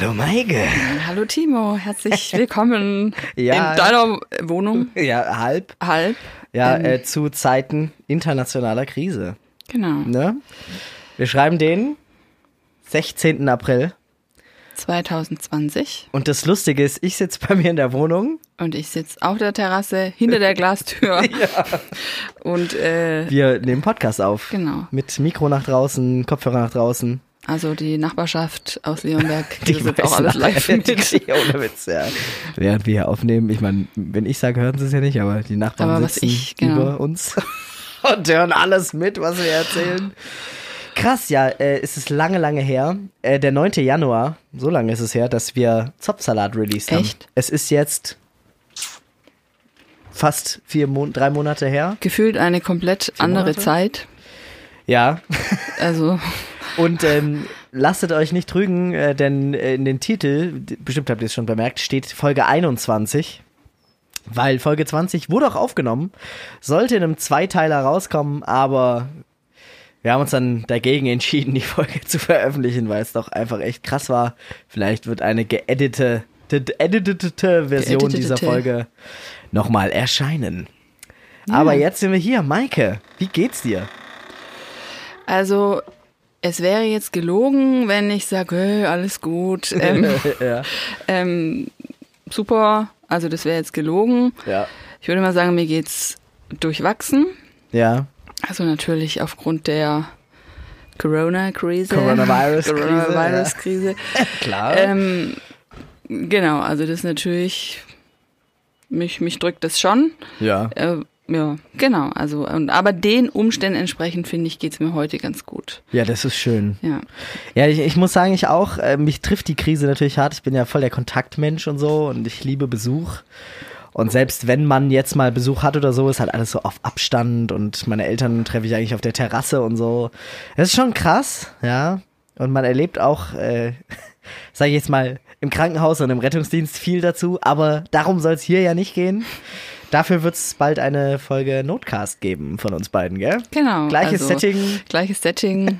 Hallo Maike. Hallo Timo, herzlich willkommen Ja. in deiner Wohnung. Ja, halb. Halb. Ja, Ähm. äh, zu Zeiten internationaler Krise. Genau. Ne? Wir schreiben den 16. April. 2020 Und das Lustige ist, ich sitze bei mir in der Wohnung. und ich sitze auf der Terrasse hinter der Glastür. Und äh, Wir nehmen Podcast auf. Genau. Mit Mikro nach draußen, Kopfhörer nach draußen. Also die Nachbarschaft aus Leonberg, die sitzt auch alles live mit. Ja, Ohne Witz, ja. Während wir hier aufnehmen, ich meine, wenn ich sage, hören sie es ja nicht, aber die Nachbarn Aber sitzen ich, genau. über uns und hören alles mit, was wir erzählen. Krass, ja, äh, es ist lange, lange her. Äh, der 9. Januar, so lange ist es her, dass wir Zopfsalat released haben. Echt? Es ist jetzt fast vier Mon drei Monate her. Gefühlt eine komplett andere Monate? Zeit. Ja. Also Und ähm, lasst euch nicht trügen, äh, denn äh, in den Titel, bestimmt habt ihr es schon bemerkt, steht Folge 21. Weil Folge 20 wurde auch aufgenommen, sollte in einem Zweiteiler rauskommen, aber wir haben uns dann dagegen entschieden, die Folge zu veröffentlichen, weil es doch einfach echt krass war. Vielleicht wird eine geeditete, editete Version Geeditete. dieser Folge nochmal erscheinen. Aber jetzt sind wir hier. Maike, wie geht's dir? Also, es wäre jetzt gelogen, wenn ich sage, hey, alles gut, ähm, ja. ähm, super. Also, das wäre jetzt gelogen. ja. Ich würde mal sagen, mir geht's durchwachsen. Ja. Also natürlich aufgrund der Corona-Krise. Coronavirus-Krise, Coronavirus-Krise. Klar. ähm, genau, also das natürlich, mich, mich drückt das schon. ja. Äh, ja, genau. Also, und, aber den Umständen entsprechend, finde ich, geht's mir heute ganz gut. Ja, das ist schön. Ja. Ja, ich, ich muss sagen, ich auch, äh, mich trifft die Krise natürlich hart. Ich bin ja voll der Kontaktmensch und so und ich liebe Besuch. Und selbst wenn man jetzt mal Besuch hat oder so, ist halt alles so auf Abstand und meine Eltern treffe ich eigentlich auf der Terrasse und so. Das ist schon krass, ja. Und man erlebt auch, äh, sage ich jetzt mal, im Krankenhaus und im Rettungsdienst viel dazu, aber darum soll es hier ja nicht gehen. Dafür wird es bald eine Folge Notcast geben von uns beiden, gell? Genau. Gleiches also, Setting. Gleiches Setting.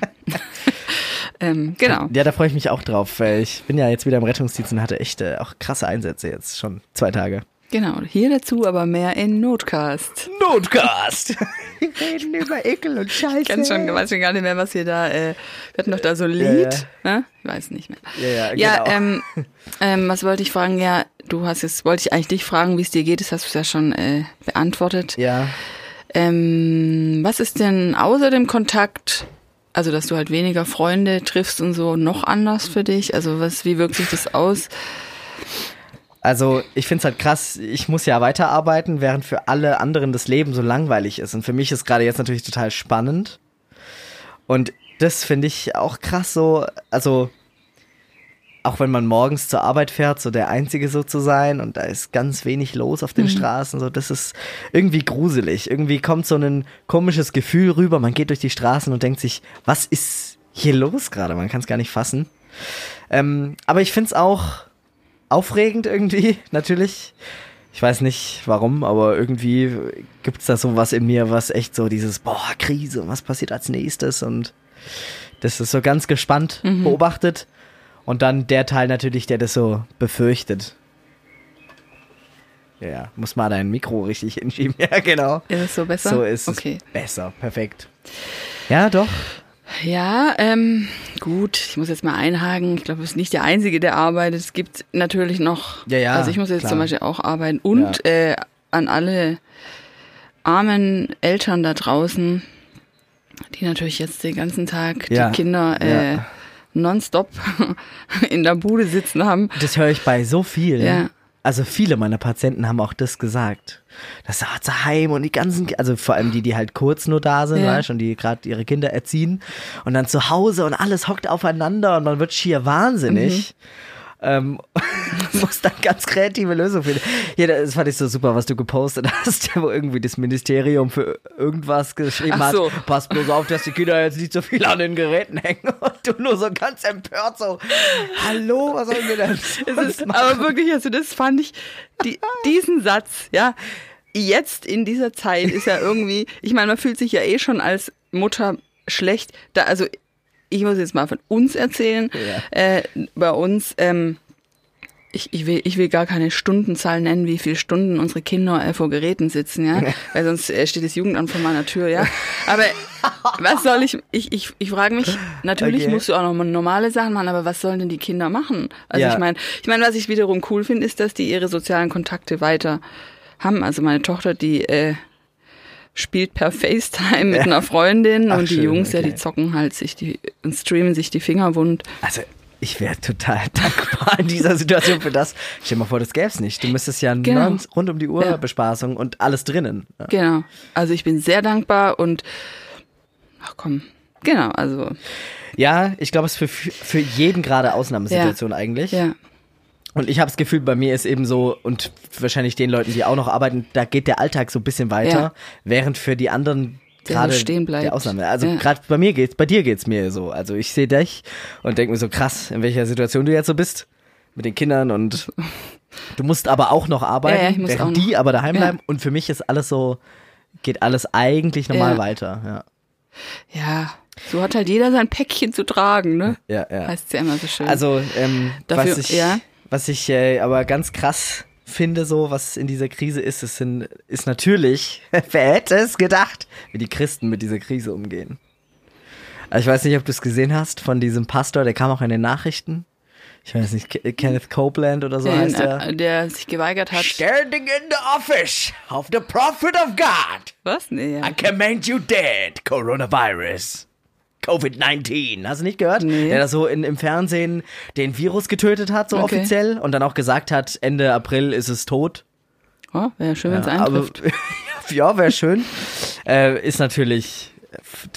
ähm, genau. Ja, da freue ich mich auch drauf, weil ich bin ja jetzt wieder im Rettungsdienst und hatte echt äh, auch krasse Einsätze jetzt schon zwei Tage. Genau. Hier dazu aber mehr in Notcast. Notcast! Wir reden über Ekel und Scheiße. Ich kann schon, weiß schon gar nicht mehr, was wir da, äh, wir hatten doch da so ein Ja, Lied, ne? Ich weiß nicht mehr. Ja, ja, Ja, genau. ähm, ähm, was wollte ich fragen? Ja, du hast jetzt, wollte ich eigentlich dich fragen, wie es dir geht, das hast du ja schon äh, beantwortet. Ja, Ähm, was ist denn außer dem Kontakt, also dass du halt weniger Freunde triffst und so, noch anders für dich? Also was, wie wirkt sich das aus? Also ich find's halt krass, ich muss ja weiterarbeiten, während für alle anderen das Leben so langweilig ist. Und für mich ist gerade jetzt natürlich total spannend. Und das finde ich auch krass so, also auch wenn man morgens zur Arbeit fährt, so der Einzige so zu sein und da ist ganz wenig los auf den Straßen, so das ist irgendwie gruselig. Irgendwie kommt so ein komisches Gefühl rüber, man geht durch die Straßen und denkt sich, was ist hier los gerade? Man kann es gar nicht fassen. Ähm, aber ich find's auch aufregend irgendwie, natürlich. Ich weiß nicht warum, aber irgendwie gibt's da so was in mir, was echt so dieses, boah, Krise, was passiert als nächstes? Und das ist so ganz gespannt beobachtet. Und dann der Teil natürlich, der das so befürchtet. Ja, muss mal dein Mikro richtig hinschieben. Ja, genau. Ist es so besser? So ist Okay. es besser. Perfekt. Ja, doch. Ja, ähm, gut, ich muss jetzt mal einhaken. Ich glaube, du bist nicht der Einzige, der arbeitet. Es gibt natürlich noch, Ja, ja, also ich muss jetzt klar. zum Beispiel auch arbeiten. Und äh, an alle armen Eltern da draußen, die natürlich jetzt den ganzen Tag Ja, die Kinder äh, ja. nonstop in der Bude sitzen haben. Das höre ich bei so vielen. Ja. Also viele meiner Patienten haben auch das gesagt. Das sagt sie heim und die ganzen, also vor allem die, die halt kurz nur da sind, Ja. weißt du, und die gerade ihre Kinder erziehen und dann zu Hause und alles hockt aufeinander und man wird schier wahnsinnig. Ähm, muss dann ganz kreative Lösungen finden. Ja, das fand ich so super, was du gepostet hast, wo irgendwie das Ministerium für irgendwas geschrieben Ach so. hat. Pass bloß auf, dass die Kinder jetzt nicht so viel an den Geräten hängen. Und du nur so ganz empört so, hallo, was sollen wir denn ist aber wirklich, also das fand ich, die, diesen Satz, ja, jetzt in dieser Zeit ist ja irgendwie, ich meine, man fühlt sich ja eh schon als Mutter schlecht, da, also ich muss jetzt mal von uns erzählen. Ja. Äh, bei uns, ähm, ich, ich, will, ich will gar keine Stundenzahl nennen, wie viele Stunden unsere Kinder äh, vor Geräten sitzen, ja. Weil sonst äh, steht das Jugendamt vor meiner Tür, ja. Aber was soll ich, ich, ich, ich frage mich, natürlich Okay. musst du auch noch mal normale Sachen machen, aber was sollen denn die Kinder machen? Also Ja. ich meine, ich meine, was ich wiederum cool finde, ist, dass die ihre sozialen Kontakte weiter haben. Also meine Tochter, die äh, spielt per FaceTime mit einer Freundin Ach, und die schön, Jungs, ja, okay. die zocken halt sich die und streamen sich die Finger wund. Also, ich wäre total dankbar in dieser Situation für das. Stell dir mal vor, das gäb's nicht. Du müsstest ja Genau. rund um die Uhr Ja. Bespaßung und alles drinnen. Ja. Genau. Also ich bin sehr dankbar und ach komm, genau, also Ja, ich glaube, es ist für, für jeden gerade Ausnahmesituation eigentlich. ja. Und ich habe das Gefühl, bei mir ist eben so, und wahrscheinlich den Leuten, die auch noch arbeiten, da geht der Alltag so ein bisschen weiter, Ja. während für die anderen Der gerade stehen bleibt. der Ausnahme. Also Ja. gerade bei mir geht's, bei dir geht's mir so. Also ich sehe dich und denke mir so krass, in welcher Situation du jetzt so bist mit den Kindern und du musst aber auch noch arbeiten, Ja, ja, ich muss während auch noch. die aber daheim bleiben. Und für mich ist alles so, geht alles eigentlich normal weiter. Ja, Ja, so hat halt jeder sein Päckchen zu tragen, ne? ja, ja. Heißt ja immer so schön. Also, ähm, Dafür- was ich, ja. Was ich äh, aber ganz krass finde, so, was in dieser Krise ist, es sind, ist natürlich, wer hätte es gedacht, wie die Christen mit dieser Krise umgehen. Also ich weiß nicht, ob du es gesehen hast von diesem Pastor, der kam auch in den Nachrichten. Ich weiß nicht, Ke- Kenneth Copeland oder so den, heißt er. äh, der sich geweigert hat. Standing in the office of the prophet of God. Was? Nee, ja. I command you dead, Coronavirus. Covid-19. Hast du nicht gehört? Nee. Der da so in, im Fernsehen den Virus getötet hat, so Okay. offiziell. Und dann auch gesagt hat, Ende April ist es tot. Oh, wäre schön, wenn es aber, eintrifft. ja, wäre schön. äh, ist natürlich,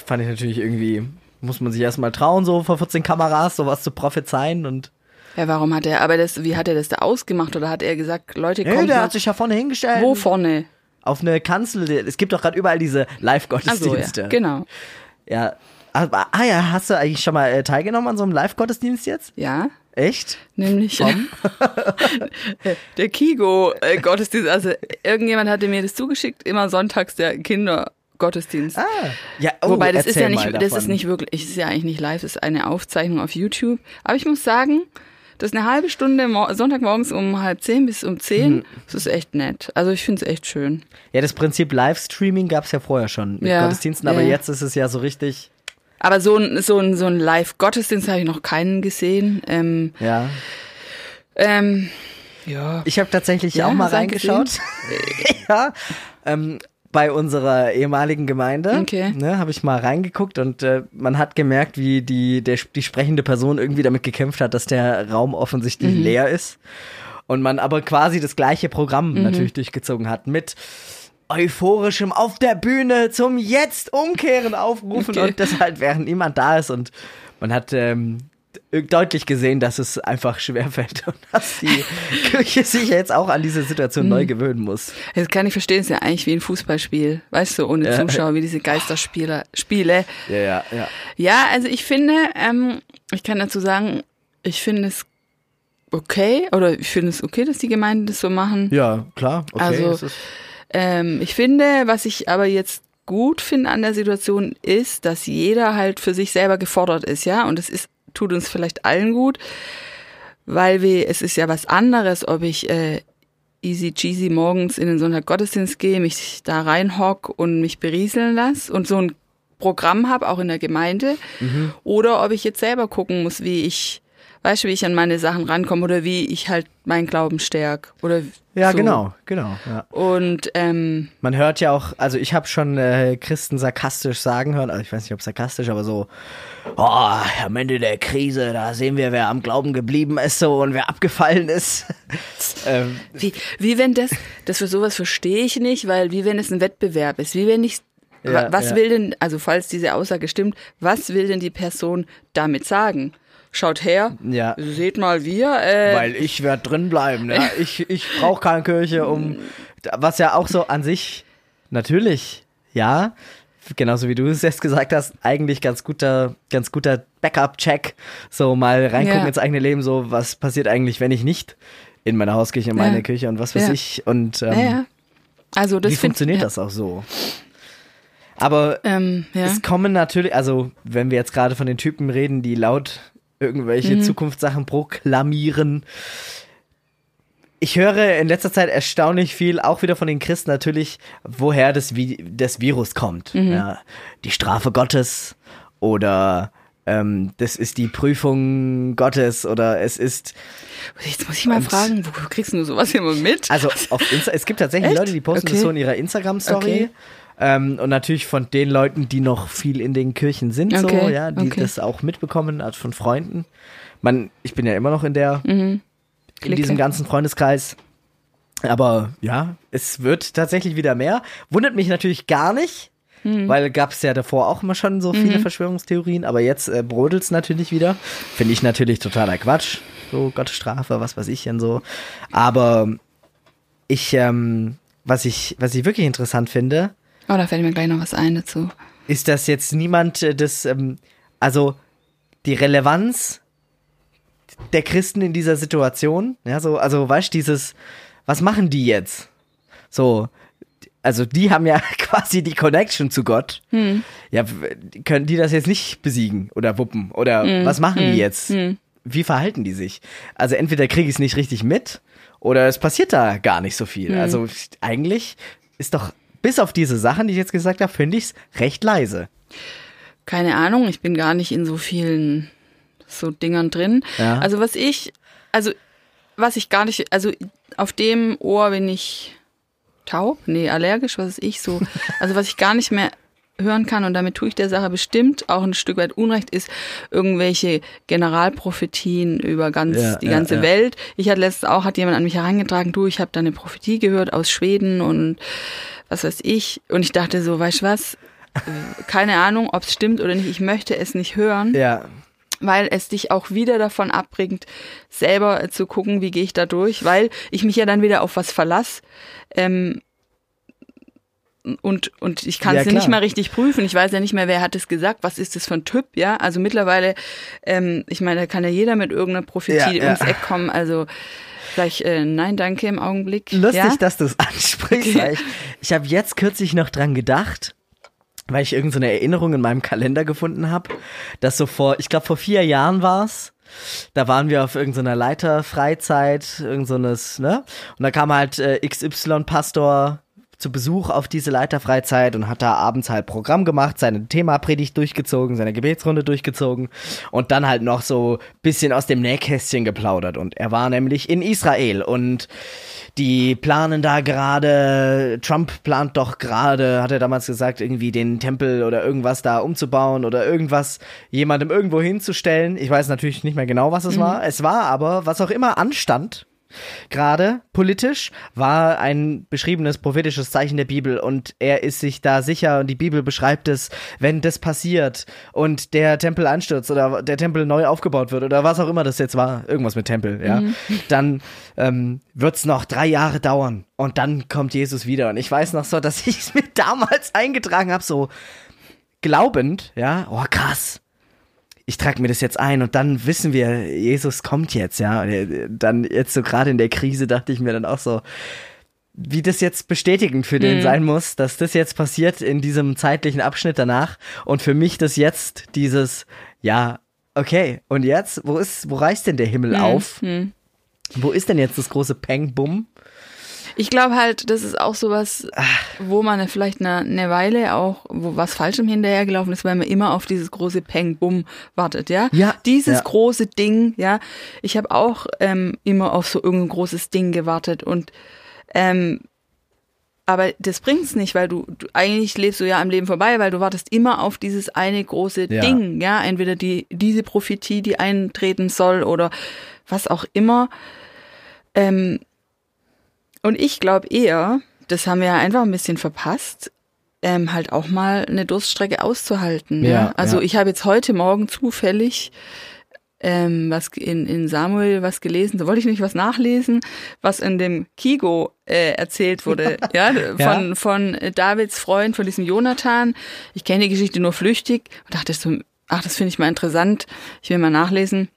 fand ich natürlich irgendwie, muss man sich erstmal trauen, so vor 14 Kameras sowas zu prophezeien. Und Ja, warum hat er, aber das, wie hat er das da ausgemacht? Oder hat er gesagt, Leute, nee, kommt der mal, hat sich ja vorne hingestellt. wo vorne? Auf eine Kanzel. Es gibt doch gerade überall diese Ach so, Live-Gottesdienste. ja, genau. Ja. Aber, ah ja, hast du eigentlich schon mal äh, teilgenommen an so einem Live-Gottesdienst jetzt? Ja, Echt? nämlich der Kigo-Gottesdienst. Also irgendjemand hatte mir das zugeschickt, immer sonntags der Kindergottesdienst. Ah. Ja, oh, Wobei das ist ja nicht, das ist nicht wirklich, es ist ja eigentlich nicht live, das ist eine Aufzeichnung auf YouTube. Aber ich muss sagen, das ist eine halbe Stunde mor- Sonntagmorgens um halb zehn bis um zehn. Mhm. Das ist echt nett. Also ich finde es echt schön. Ja, das Prinzip Livestreaming gab es ja vorher schon mit Ja, Gottesdiensten, aber ja. jetzt ist es ja so richtig. Aber so ein, so ein, so ein Live-Gottesdienst habe ich noch keinen gesehen. Ähm, Ja. ähm, ja. Ich habe tatsächlich Ja, auch mal reingeschaut. ja. Ähm, bei unserer ehemaligen Gemeinde Okay. ne, habe ich mal reingeguckt und äh, man hat gemerkt, wie die, der, die sprechende Person irgendwie damit gekämpft hat, dass der Raum offensichtlich Mhm. leer ist. Und man aber quasi das gleiche Programm Mhm. natürlich durchgezogen hat mit euphorischem auf der Bühne zum Jetzt umkehren aufrufen Okay. und das halt während niemand da ist und man hat ähm, deutlich gesehen, dass es einfach schwerfällt und dass die Kirche sich jetzt auch an diese Situation neu gewöhnen muss. Das kann ich verstehen, es ist ja eigentlich wie ein Fußballspiel. Weißt du, ohne Ja. Zuschauer, wie diese Geisterspiele. Spiele. Ja, ja, ja. Ja, also ich finde, ähm, ich kann dazu sagen, ich finde es okay, oder ich finde es okay, dass die Gemeinden das so machen. Ja, klar. Okay, Also, Ähm, ich finde, was ich aber jetzt gut finde an der Situation ist, dass jeder halt für sich selber gefordert ist, ja, und es ist, tut uns vielleicht allen gut, weil wir, es ist ja was anderes, ob ich äh, easy cheesy morgens in den Sonntag Gottesdienst gehe, mich da reinhock und mich berieseln lasse und so ein Programm habe, auch in der Gemeinde, Mhm. oder ob ich jetzt selber gucken muss, wie ich, weißt du, wie ich an meine Sachen rankomme oder wie ich halt meinen Glauben stärk oder ja so. genau, genau. Ja. Und ähm, Man hört ja auch, also ich habe schon äh, Christen sarkastisch sagen hören, also ich weiß nicht, ob sarkastisch, aber so, oh, am Ende der Krise, da sehen wir, wer am Glauben geblieben ist so und wer abgefallen ist. ähm, Wie, wie wenn das, das für sowas verstehe ich nicht, weil wie wenn es ein Wettbewerb ist, wie wenn ich, Ja, wa- was ja. will denn, also falls diese Aussage stimmt, was will denn die Person damit sagen? Schaut her, Ja. seht mal wir, äh, Weil ich werde drin bleiben. Ne? Ich, ich brauche keine Kirche, um. Was ja auch so an sich, natürlich, ja, genauso wie du es jetzt gesagt hast, eigentlich ganz guter, ganz guter Backup-Check. So mal reingucken Ja. ins eigene Leben, so was passiert eigentlich, wenn ich nicht in meiner Hauskirche, in meine Ja. Kirche und was weiß Ja. ich. Und ähm. Also das wie find- funktioniert ja. das auch so? Aber Ähm, es kommen natürlich, also wenn wir jetzt gerade von den Typen reden, die laut irgendwelche Mhm. Zukunftssachen proklamieren. Ich höre in letzter Zeit erstaunlich viel, auch wieder von den Christen natürlich, woher das, Vi das Virus kommt. Mhm. Ja, die Strafe Gottes oder ähm, das ist die Prüfung Gottes oder es ist Jetzt muss ich mal fragen, wo kriegst du sowas immer mit? Also auf Insta es gibt tatsächlich Echt? Leute, die posten das Okay. so in ihrer Instagram-Story. Okay. Ähm, und natürlich von den Leuten, die noch viel in den Kirchen sind, so, Okay, ja, die okay. das auch mitbekommen, also von Freunden. Man, ich bin ja immer noch in der, in Clique. diesem ganzen Freundeskreis. Aber ja, es wird tatsächlich wieder mehr. Wundert mich natürlich gar nicht, weil gab es ja davor auch immer schon so viele Verschwörungstheorien, aber jetzt äh, brodelt es natürlich wieder. Finde ich natürlich totaler Quatsch. So Gottes Strafe, was weiß ich denn so. Aber ich, ähm, was ich, was ich wirklich interessant finde, Oh, da fällt mir gleich noch was ein dazu. ist, dass jetzt niemand äh, das, ähm, also die Relevanz der Christen in dieser Situation, ja, so, also weißt du, dieses, was machen die jetzt? So, also die haben ja quasi die Connection zu Gott. Ja, w- können die das jetzt nicht besiegen oder wuppen? Oder was machen die jetzt? Wie verhalten die sich? Also entweder kriege ich es nicht richtig mit oder es passiert da gar nicht so viel. Also eigentlich ist doch, bis auf diese Sachen, die ich jetzt gesagt habe, finde ich es recht leise. Keine Ahnung, ich bin gar nicht in so vielen so Dingern drin. Ja. Also was ich, also was ich gar nicht, also auf dem Ohr bin ich taub, nee, allergisch, was ist ich so. Also was ich gar nicht mehr hören kann und damit tue ich der Sache bestimmt auch ein Stück weit Unrecht ist irgendwelche Generalprophetien über ganz Ja, die ja, ganze ja. Welt. Ich hatte letztens auch hat jemand an mich herangetragen, du, ich habe da eine Prophetie gehört aus Schweden und was weiß ich und ich dachte so, weißt du was? Äh, Keine Ahnung, ob es stimmt oder nicht. Ich möchte es nicht hören Ja, weil es dich auch wieder davon abbringt, selber zu gucken, wie gehe ich da durch, weil ich mich ja dann wieder auf was verlass. Ähm, und, und ich kann Ja, es ja nicht mal richtig prüfen. Ich weiß ja nicht mehr, wer hat es gesagt, was ist das für ein Typ, ja. Also mittlerweile, ähm, ich meine, da kann ja jeder mit irgendeiner Prophetie Ja, ja. ums Eck kommen. Also sag ich, äh, nein, danke im Augenblick. lustig, ja? dass du es ansprichst. weil Ich, ich habe jetzt kürzlich noch dran gedacht, weil ich irgendeine so eine Erinnerung in meinem Kalender gefunden habe, dass so vor, ich glaube vor vier Jahren war's. Da waren wir auf irgendeiner Leiterfreizeit, irgendeines, ne? Und da kam halt äh, XY-Pastor zu Besuch auf diese Leiterfreizeit und hat da abends halt Programm gemacht, seine Themapredigt durchgezogen, seine Gebetsrunde durchgezogen und dann halt noch so bisschen aus dem Nähkästchen geplaudert. Und er war nämlich in Israel und die planen da gerade, Trump plant doch gerade, hat er damals gesagt, irgendwie den Tempel oder irgendwas da umzubauen oder irgendwas jemandem irgendwo hinzustellen. Ich weiß natürlich nicht mehr genau, was es war. Es war aber, was auch immer anstand, gerade politisch, war ein beschriebenes prophetisches Zeichen der Bibel und er ist sich da sicher und die Bibel beschreibt es, wenn das passiert und der Tempel einstürzt oder der Tempel neu aufgebaut wird oder was auch immer das jetzt war, irgendwas mit Tempel, ja, dann ähm, wird's noch drei Jahre dauern und dann kommt Jesus wieder. Und ich weiß noch so, dass ich es mir damals eingetragen habe, so glaubend, ja, oh krass, ich trage mir das jetzt ein und dann wissen wir, Jesus kommt jetzt, ja. Und Dann jetzt so gerade in der Krise dachte ich mir dann auch so, wie das jetzt bestätigend für den sein muss, dass das jetzt passiert in diesem zeitlichen Abschnitt danach und für mich das jetzt dieses, ja, okay, und jetzt, wo ist, wo reißt denn der Himmel auf? Wo ist denn jetzt das große Peng Bum? Ich glaube halt, das ist auch sowas, wo man vielleicht eine, eine Weile auch, wo was Falschem hinterhergelaufen ist, weil man immer auf dieses große Peng Bum wartet, ja. Ja, Dieses ja. große Ding, ja. Ich habe auch ähm, immer auf so irgendein großes Ding gewartet und ähm, aber das bringt's nicht, weil du, du eigentlich lebst du ja am Leben vorbei, weil du wartest immer auf dieses eine große Ja. Ding, ja, entweder die diese Prophetie, die eintreten soll oder was auch immer. Ähm, und ich glaube eher, das haben wir ja einfach ein bisschen verpasst, ähm, halt auch mal eine Durststrecke auszuhalten. Ja, Ja, Also ja. ich habe jetzt heute Morgen zufällig ähm, was in, in Samuel was gelesen, da wollte ich nicht was nachlesen, was in dem Kigo äh, erzählt wurde, ja, von, Ja. von Davids Freund, von diesem Jonathan. Ich kenne die Geschichte nur flüchtig und dachte so, ach, das finde ich mal interessant, ich will mal nachlesen.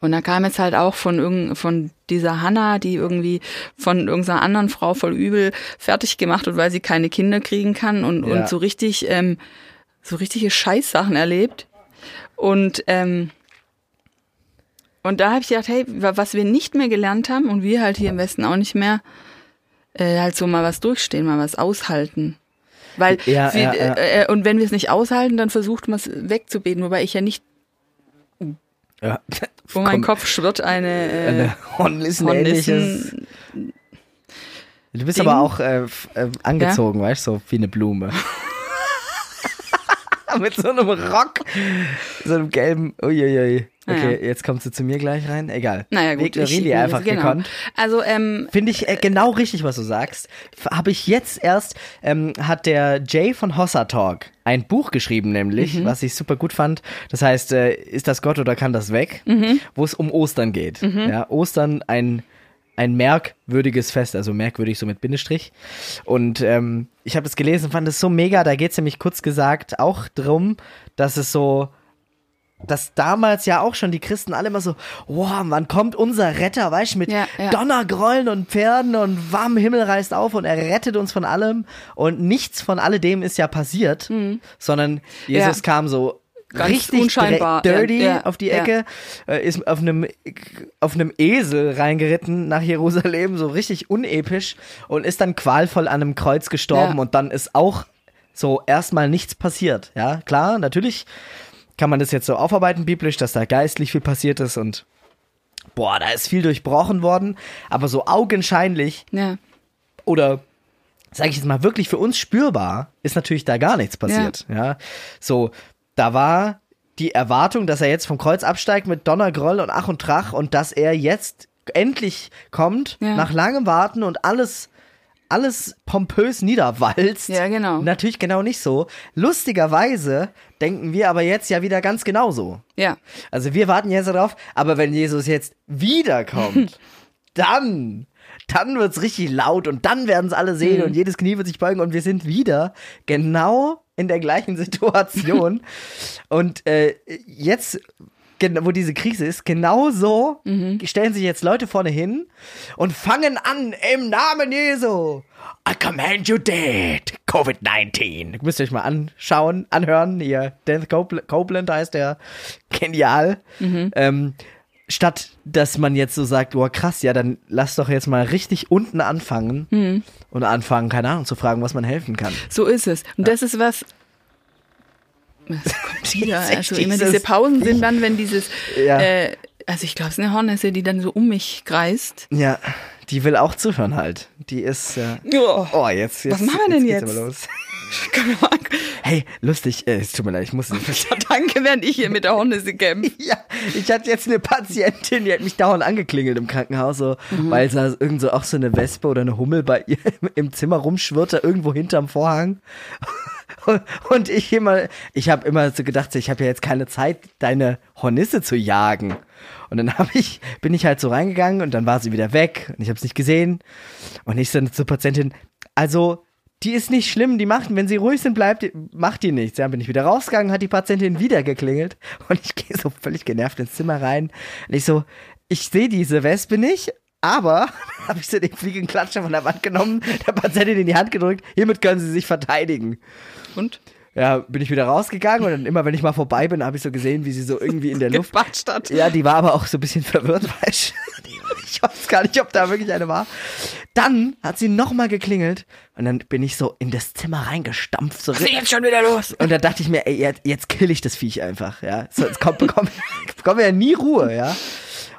Und da kam jetzt halt auch von irgend, von dieser Hanna, die irgendwie von irgendeiner anderen Frau voll übel fertig gemacht wird, weil sie keine Kinder kriegen kann und, Ja. und so richtig, ähm, so richtige Scheißsachen erlebt. Und, ähm, und da habe ich gedacht, hey, wa- was wir nicht mehr gelernt haben und wir halt hier im Westen auch nicht mehr, äh, halt so mal was durchstehen, mal was aushalten. Weil Ja, wir, ja, ja. Äh, und wenn wir es nicht aushalten, dann versucht man es wegzubeten, wobei ich ja nicht Ja. vor meinem Kopf schwirrt eine, äh, Eine Hornissen. Hornissen. Du bist Ding. aber auch äh, äh, angezogen, weißt du, so wie eine Blume. Mit so einem Rock, so einem gelben, uiuiui. Okay, Ja. jetzt kommst du zu mir gleich rein. Egal. Naja, gut. Ignorieren die einfach genau. gekonnt. Also, ähm, Finde ich äh, genau richtig, was du sagst. Habe ich jetzt erst, ähm, hat der Jay von Hossa Talk ein Buch geschrieben, nämlich, Mhm. was ich super gut fand. Das heißt, äh, ist das Gott oder kann das weg? Mhm. Wo es um Ostern geht. Ja, Ostern ein ein merkwürdiges Fest, also merkwürdig so mit Bindestrich. Und ähm, ich habe das gelesen, fand es so mega. Da geht es nämlich kurz gesagt auch drum, dass es so dass damals ja auch schon die Christen alle immer so, wow, wann kommt unser Retter, weißt du, mit Ja, ja. Donnergrollen und Pferden und warm Himmel reißt auf und er rettet uns von allem und nichts von alledem ist ja passiert, sondern Jesus Ja. kam so Ganz richtig unscheinbar, dirty ja, ja, auf die ja. Ecke, äh, ist auf einem auf einem Esel reingeritten nach Jerusalem, so richtig unepisch und ist dann qualvoll an einem Kreuz gestorben Ja. und dann ist auch so erstmal nichts passiert. Ja, klar, natürlich kann man das jetzt so aufarbeiten biblisch, dass da geistlich viel passiert ist und boah, da ist viel durchbrochen worden, aber so augenscheinlich ja, oder sage ich jetzt mal wirklich für uns spürbar ist natürlich da gar nichts passiert. Ja, so da war die Erwartung, dass er jetzt vom Kreuz absteigt mit Donnergroll und Ach und Trach und dass er jetzt endlich kommt Ja. nach langem Warten und alles alles pompös niederwalzt. Ja, genau. Natürlich genau nicht so. Lustigerweise denken wir aber jetzt ja wieder ganz genauso. ja. Also wir warten jetzt darauf, aber wenn Jesus jetzt wiederkommt, dann, dann wird's richtig laut und dann werden es alle sehen und jedes Knie wird sich beugen und wir sind wieder genau in der gleichen Situation. und äh, jetzt, wo diese Krise ist, genau so stellen sich jetzt Leute vorne hin und fangen an im Namen Jesu. I command you dead, Covid-19. Müsst ihr euch mal anschauen, anhören. Hier, Dennis Copel- Copeland heißt der. Genial. Ähm, statt, dass man jetzt so sagt, boah, krass, ja, dann lass doch jetzt mal richtig unten anfangen und anfangen, keine Ahnung, zu fragen, was man helfen kann. So ist es. Und das ist was. Es kommt wieder. Also immer diese Pausen sind dann, wenn dieses. Ja. Äh, also ich glaube, es ist eine Hornisse, die dann so um mich kreist. Ja, die will auch zuhören halt. Die ist, äh, Ja. oh, jetzt, jetzt. Was machen wir denn jetzt? aber los. Hey, lustig, äh, es tut mir leid, ich muss Danke, während ich hier mit der Hornisse kämpfe. Ja, ich hatte jetzt eine Patientin, die hat mich dauernd angeklingelt im Krankenhaus, so, weil da irgend so auch so eine Wespe oder eine Hummel bei ihr im Zimmer rumschwirrte, irgendwo hinterm Vorhang. Und ich immer, ich habe immer so gedacht, ich habe ja jetzt keine Zeit, deine Hornisse zu jagen. Und dann habe ich, bin ich halt so reingegangen und dann war sie wieder weg und ich habe es nicht gesehen. Und ich so zur Patientin, also die ist nicht schlimm, die macht, wenn sie ruhig sind, bleibt, macht die nichts. Ja, bin ich wieder rausgegangen, hat die Patientin wieder geklingelt und ich gehe so völlig genervt ins Zimmer rein und ich so, ich sehe diese Wespe nicht, aber habe ich so den Fliegenklatscher von der Wand genommen, der Patientin in die Hand gedrückt, hiermit können sie sich verteidigen. Und? Ja, bin ich wieder rausgegangen und dann immer, wenn ich mal vorbei bin, habe ich so gesehen, wie sie so irgendwie in der Luft hat. ja, die war aber auch so ein bisschen verwirrt, weil ich, ich weiß gar nicht, ob da wirklich eine war. Dann hat sie nochmal geklingelt und dann bin ich so in das Zimmer reingestampft. So Was ist jetzt schon wieder los? und da dachte ich mir, ey, jetzt, jetzt kill ich das Viech einfach, ja. So, Jetzt kommt, bekomme bekomm ja nie Ruhe, ja.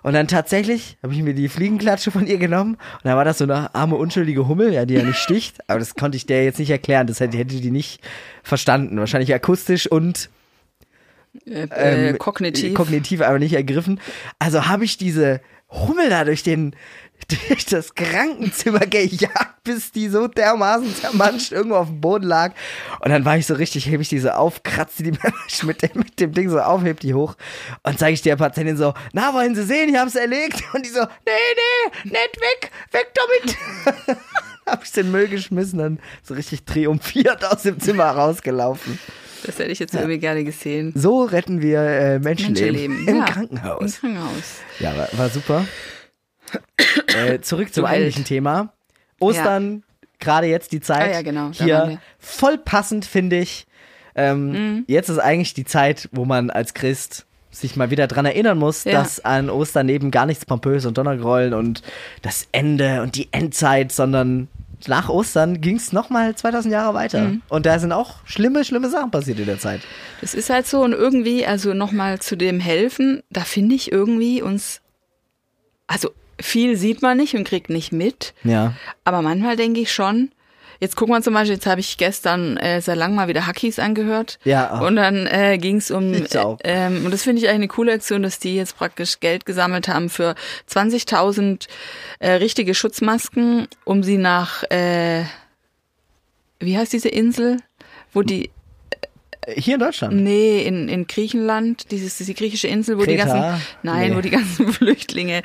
Und dann tatsächlich habe ich mir die Fliegenklatsche von ihr genommen und dann war das so eine arme, unschuldige Hummel, ja, die ja nicht sticht. Aber das konnte ich der jetzt nicht erklären, das hätte, hätte die nicht verstanden. Wahrscheinlich akustisch und Äh, äh, ähm, kognitiv. Kognitiv aber nicht ergriffen. Also habe ich diese Hummel da durch den durch das Krankenzimmer gejagt, bis die so dermaßen zermanscht irgendwo auf dem Boden lag. Und dann war ich so richtig, hebe ich diese auf, kratze die mit dem, mit dem Ding so auf, heb die hoch und zeige ich der Patientin so, na, wollen Sie sehen, ich hab's erlegt? Und die so, nee, nee, nicht weg, weg damit. hab ich den Müll geschmissen und so richtig triumphiert aus dem Zimmer rausgelaufen. Das hätte ich jetzt ja. irgendwie gerne gesehen. So retten wir äh, Menschenleben, Menschenleben. im ja. Krankenhaus. Im Krankenhaus. Ja, war, war super. Äh, zurück zum eigentlichen Thema. Ostern, ja. gerade jetzt die Zeit. Ah, ja, genau. Hier voll passend, finde ich. Ähm, mhm. Jetzt ist eigentlich die Zeit, wo man als Christ sich mal wieder dran erinnern muss, ja. dass an Ostern eben gar nichts pompös und Donnergrollen und das Ende und die Endzeit, sondern nach Ostern ging es nochmal 2000 Jahre weiter. Mhm. Und da sind auch schlimme, schlimme Sachen passiert in der Zeit. Das ist halt so und irgendwie, also nochmal zu dem Helfen, da finde ich irgendwie uns, also viel sieht man nicht und kriegt nicht mit. Ja. Aber manchmal denke ich schon, Jetzt gucken wir zum Beispiel, jetzt habe ich gestern äh, sehr lang mal wieder Hackies angehört. Ja. Auch. Und dann äh, ging es um, äh, ähm, und das finde ich eigentlich eine coole Aktion, dass die jetzt praktisch Geld gesammelt haben für 20.000 äh, richtige Schutzmasken, um sie nach, äh, wie heißt diese Insel, wo die hier in Deutschland? Nee, in, in Griechenland, dieses, diese griechische Insel, wo Kreta? die ganzen, nein, nee. wo die ganzen Flüchtlinge,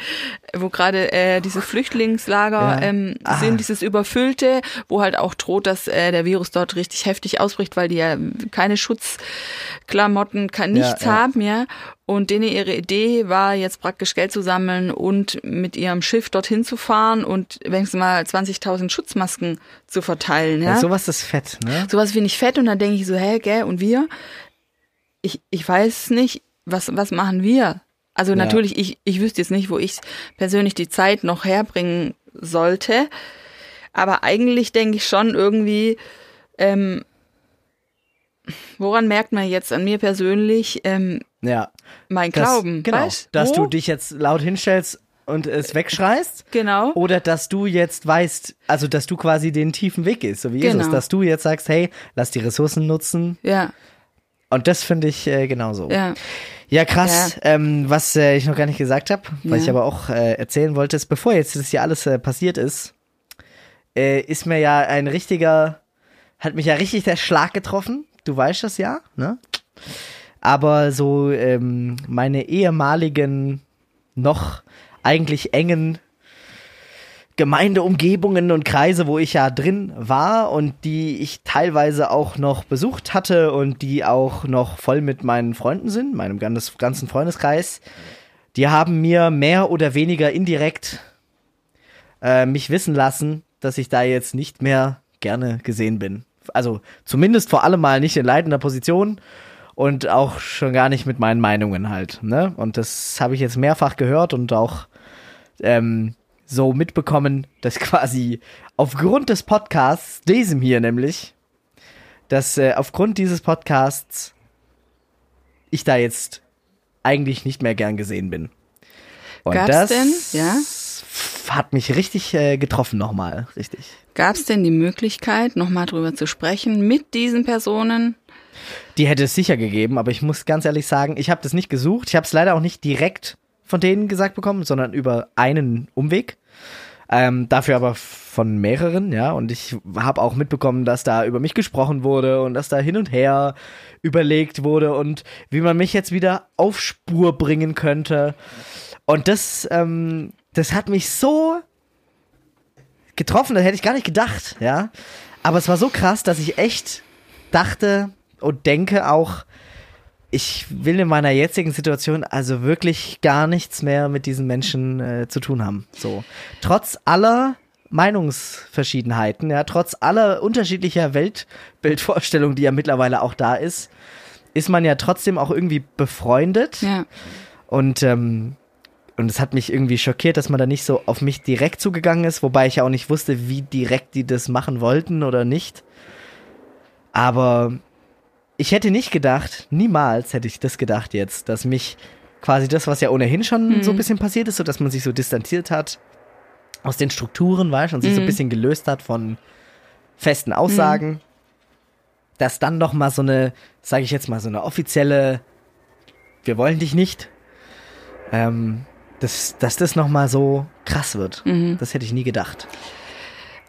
wo gerade äh, diese Flüchtlingslager ja. ähm, ah. sind, dieses überfüllte, wo halt auch droht, dass äh, der Virus dort richtig heftig ausbricht, weil die ja keine Schutzklamotten, kann nichts ja, ja. haben, ja. Und denen ihre Idee war jetzt praktisch Geld zu sammeln und mit ihrem Schiff dorthin zu fahren und wenigstens mal 20.000 Schutzmasken zu verteilen. Ja, ja sowas ist fett, ne? Sowas finde ich fett und dann denke ich so, hä, gell, und wir? Ich, ich weiß nicht, was, was machen wir? Also ja. natürlich, ich, ich wüsste jetzt nicht, wo ich persönlich die Zeit noch herbringen sollte. Aber eigentlich denke ich schon irgendwie, ähm, woran merkt man jetzt an mir persönlich, ähm, ja. Mein Glauben. Das, genau. Weißt? Dass Wo? du dich jetzt laut hinstellst und es wegschreist. Genau. Oder dass du jetzt weißt, also dass du quasi den tiefen Weg gehst, so wie genau. Jesus, dass du jetzt sagst, hey, lass die Ressourcen nutzen. Ja. Und das finde ich äh, genauso. Ja. Ja, krass. Ja. Ähm, was äh, ich noch gar nicht gesagt habe, was ja. ich aber auch äh, erzählen wollte, ist, bevor jetzt das hier alles äh, passiert ist, äh, ist mir ja ein richtiger, hat mich ja richtig der Schlag getroffen. Du weißt das ja, ne? Aber so ähm, meine ehemaligen, noch eigentlich engen Gemeindeumgebungen und Kreise, wo ich ja drin war und die ich teilweise auch noch besucht hatte und die auch noch voll mit meinen Freunden sind, meinem ganzen Freundeskreis, die haben mir mehr oder weniger indirekt äh, mich wissen lassen, dass ich da jetzt nicht mehr gerne gesehen bin. Also zumindest vor allem mal nicht in leitender Position und auch schon gar nicht mit meinen Meinungen halt. Ne? Und das habe ich jetzt mehrfach gehört und auch ähm, so mitbekommen, dass quasi aufgrund des Podcasts, diesem hier nämlich, dass äh, aufgrund dieses Podcasts ich da jetzt eigentlich nicht mehr gern gesehen bin. Und Gab's das denn, ja? hat mich richtig äh, getroffen nochmal, richtig. Gab es denn die Möglichkeit, nochmal drüber zu sprechen mit diesen Personen? Die hätte es sicher gegeben, aber ich muss ganz ehrlich sagen, ich habe das nicht gesucht. Ich habe es leider auch nicht direkt von denen gesagt bekommen, sondern über einen Umweg. Ähm, dafür aber von mehreren, ja. Und ich habe auch mitbekommen, dass da über mich gesprochen wurde und dass da hin und her überlegt wurde und wie man mich jetzt wieder auf Spur bringen könnte. Und das, ähm, das hat mich so getroffen, das hätte ich gar nicht gedacht, ja. Aber es war so krass, dass ich echt dachte, und denke auch, ich will in meiner jetzigen Situation also wirklich gar nichts mehr mit diesen Menschen äh, zu tun haben. So. Trotz aller Meinungsverschiedenheiten, ja, trotz aller unterschiedlicher Weltbildvorstellungen, die ja mittlerweile auch da ist, ist man ja trotzdem auch irgendwie befreundet. Ja. Und, ähm, und es hat mich irgendwie schockiert, dass man da nicht so auf mich direkt zugegangen ist, wobei ich ja auch nicht wusste, wie direkt die das machen wollten oder nicht. Aber ich hätte nicht gedacht, niemals hätte ich das gedacht jetzt, dass mich quasi das, was ja ohnehin schon mhm. so ein bisschen passiert ist, so dass man sich so distanziert hat aus den Strukturen, weißt du, und sich mhm. so ein mhm. bisschen gelöst hat von festen Aussagen, mhm. dass dann noch mal so eine, sage ich jetzt mal, so eine offizielle, wir wollen dich nicht, ähm, dass, dass das noch mal so krass wird. Mhm. Das hätte ich nie gedacht.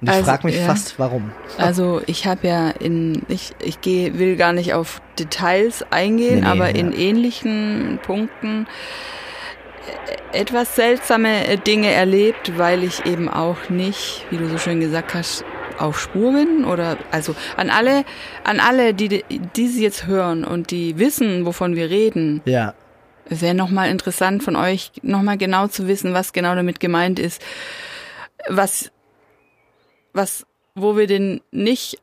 Und ich also, frage mich ja. fast, warum. Also ich habe ja in, ich, ich geh, will gar nicht auf Details eingehen, nee, nee, aber ja. in ähnlichen Punkten äh, etwas seltsame äh, Dinge erlebt, weil ich eben auch nicht, wie du so schön gesagt hast, auf Spur bin oder also an alle, an alle, die, die sie jetzt hören und die wissen, wovon wir reden. Ja. Es wäre nochmal interessant von euch, nochmal genau zu wissen, was genau damit gemeint ist. Was, was, wo wir denn nicht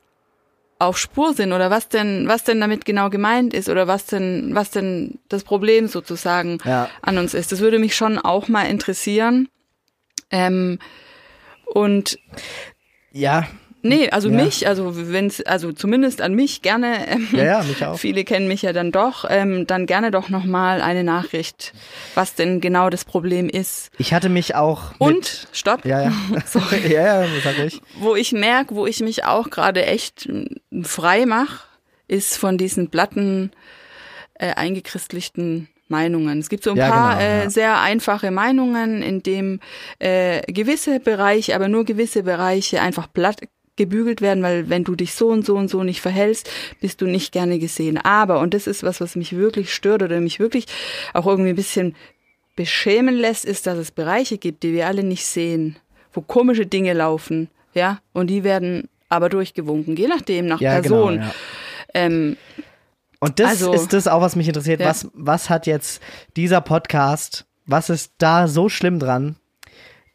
auf Spur sind oder was denn, was denn damit genau gemeint ist oder was denn, was denn das Problem sozusagen Ja. an uns ist. Das würde mich schon auch mal interessieren. Ähm, und Ja. Nee, also Ja. mich, also wenn's, also zumindest an mich gerne. Ähm, Ja, ja, mich auch. Viele kennen mich ja dann doch, ähm, dann gerne doch nochmal eine Nachricht, was denn genau das Problem ist. Ich hatte mich auch. Und, stopp, Ja, ja. ja, ja, sag ich. wo ich merke, wo ich mich auch gerade echt mm, frei mache, ist von diesen platten, äh, eingechristlichten Meinungen. Es gibt so ein Ja, paar genau, äh, ja. sehr einfache Meinungen, in dem äh, gewisse Bereiche, aber nur gewisse Bereiche einfach platt gebügelt werden, weil wenn du dich so und so und so nicht verhältst, bist du nicht gerne gesehen. Aber, und das ist was, was mich wirklich stört oder mich wirklich auch irgendwie ein bisschen beschämen lässt, ist, dass es Bereiche gibt, die wir alle nicht sehen, wo komische Dinge laufen, ja, und die werden aber durchgewunken, je nachdem, nach Ja, Person. genau. Ja. Ähm, Und das Also- ist das auch, was mich interessiert. Ja. Was, was hat jetzt dieser Podcast, was ist da so schlimm dran,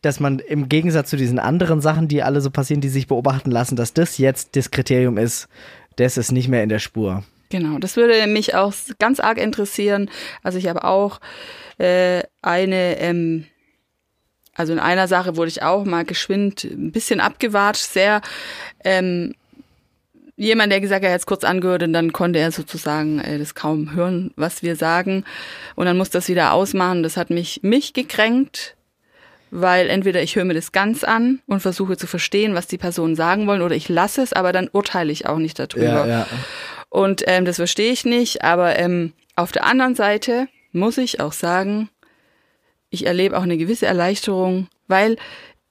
dass man im Gegensatz zu diesen anderen Sachen, die alle so passieren, die sich beobachten lassen, dass das jetzt das Kriterium ist, das ist nicht mehr in der Spur. Genau, das würde mich auch ganz arg interessieren. Also ich habe auch äh, eine, ähm, also in einer Sache wurde ich auch mal geschwind ein bisschen abgewatscht, sehr ähm, jemand, der gesagt hat, er hat es kurz angehört und dann konnte er sozusagen äh, das kaum hören, was wir sagen. Und dann muss das wieder ausmachen. Das hat mich, mich gekränkt, weil entweder ich höre mir das ganz an und versuche zu verstehen, was die Personen sagen wollen, oder ich lasse es, aber dann urteile ich auch nicht darüber. ja. Und ähm, das verstehe ich nicht, aber ähm, auf der anderen Seite muss ich auch sagen, ich erlebe auch eine gewisse Erleichterung, weil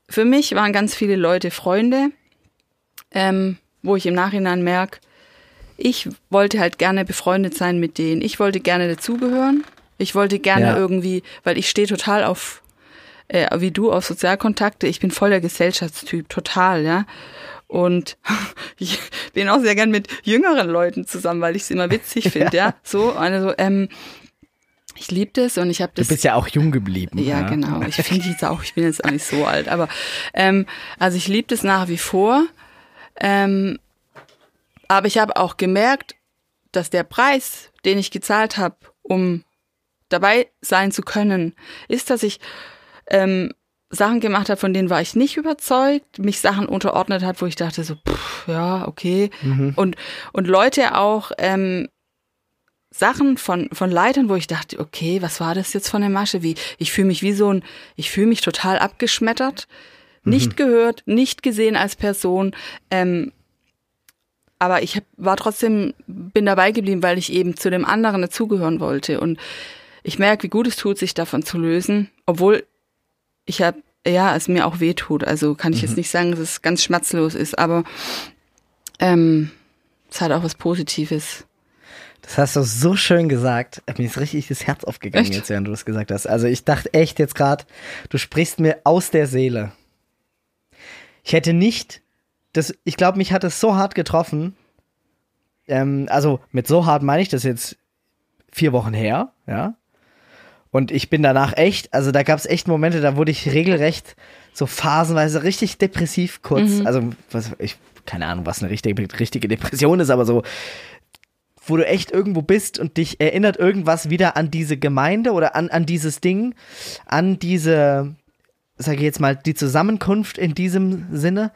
für mich waren ganz viele Leute Freunde, ähm, wo ich im Nachhinein merke, ich wollte halt gerne befreundet sein mit denen. Ich wollte gerne dazugehören. Ich wollte gerne Ja. irgendwie, weil ich stehe total auf, äh, wie du, auf Sozialkontakte. Ich bin voll der Gesellschaftstyp, total, ja. Und ich bin auch sehr gern mit jüngeren Leuten zusammen, weil ich es immer witzig finde, ja. So, also, ähm, ich liebe das und ich habe Du das. bist ja auch jung geblieben. Ja, genau. Ich finde jetzt auch, ich bin jetzt auch nicht so alt, aber ähm, also ich liebe das nach wie vor. Ähm, aber ich habe auch gemerkt, dass der Preis, den ich gezahlt habe, um dabei sein zu können, ist, dass ich ähm, Sachen gemacht habe, von denen war ich nicht überzeugt, mich Sachen unterordnet hat, wo ich dachte so, pff, ja, okay. Und, und Leute auch ähm, Sachen von, von Leitern, wo ich dachte, okay, was war das jetzt von der Masche? Wie, ich fühle mich wie so ein, ich fühle mich total abgeschmettert, nicht gehört, nicht gesehen als Person. Ähm, aber ich hab, war trotzdem, bin dabei geblieben, weil ich eben zu dem anderen dazugehören wollte. Und ich merke, wie gut es tut, sich davon zu lösen, obwohl ich habe, ja, es mir auch weh tut. Also kann ich jetzt nicht sagen, dass es ganz schmerzlos ist, aber ähm, es hat auch was Positives. Das hast du so schön gesagt. Mir ist richtig das Herz aufgegangen Echt? jetzt, während du das gesagt hast. Also ich dachte echt jetzt gerade, du sprichst mir aus der Seele. Ich hätte nicht, das, ich glaube, mich hat es so hart getroffen. Ähm, also mit so hart meine ich das jetzt vier Wochen her, ja. Und ich bin danach echt, also da gab es echt Momente, da wurde ich regelrecht so phasenweise richtig depressiv kurz. Also, was, ich, keine Ahnung, was eine richtige, richtige Depression ist, aber so, wo du echt irgendwo bist und dich erinnert irgendwas wieder an diese Gemeinde oder an, an dieses Ding, an diese, sage ich jetzt mal, die Zusammenkunft in diesem Sinne.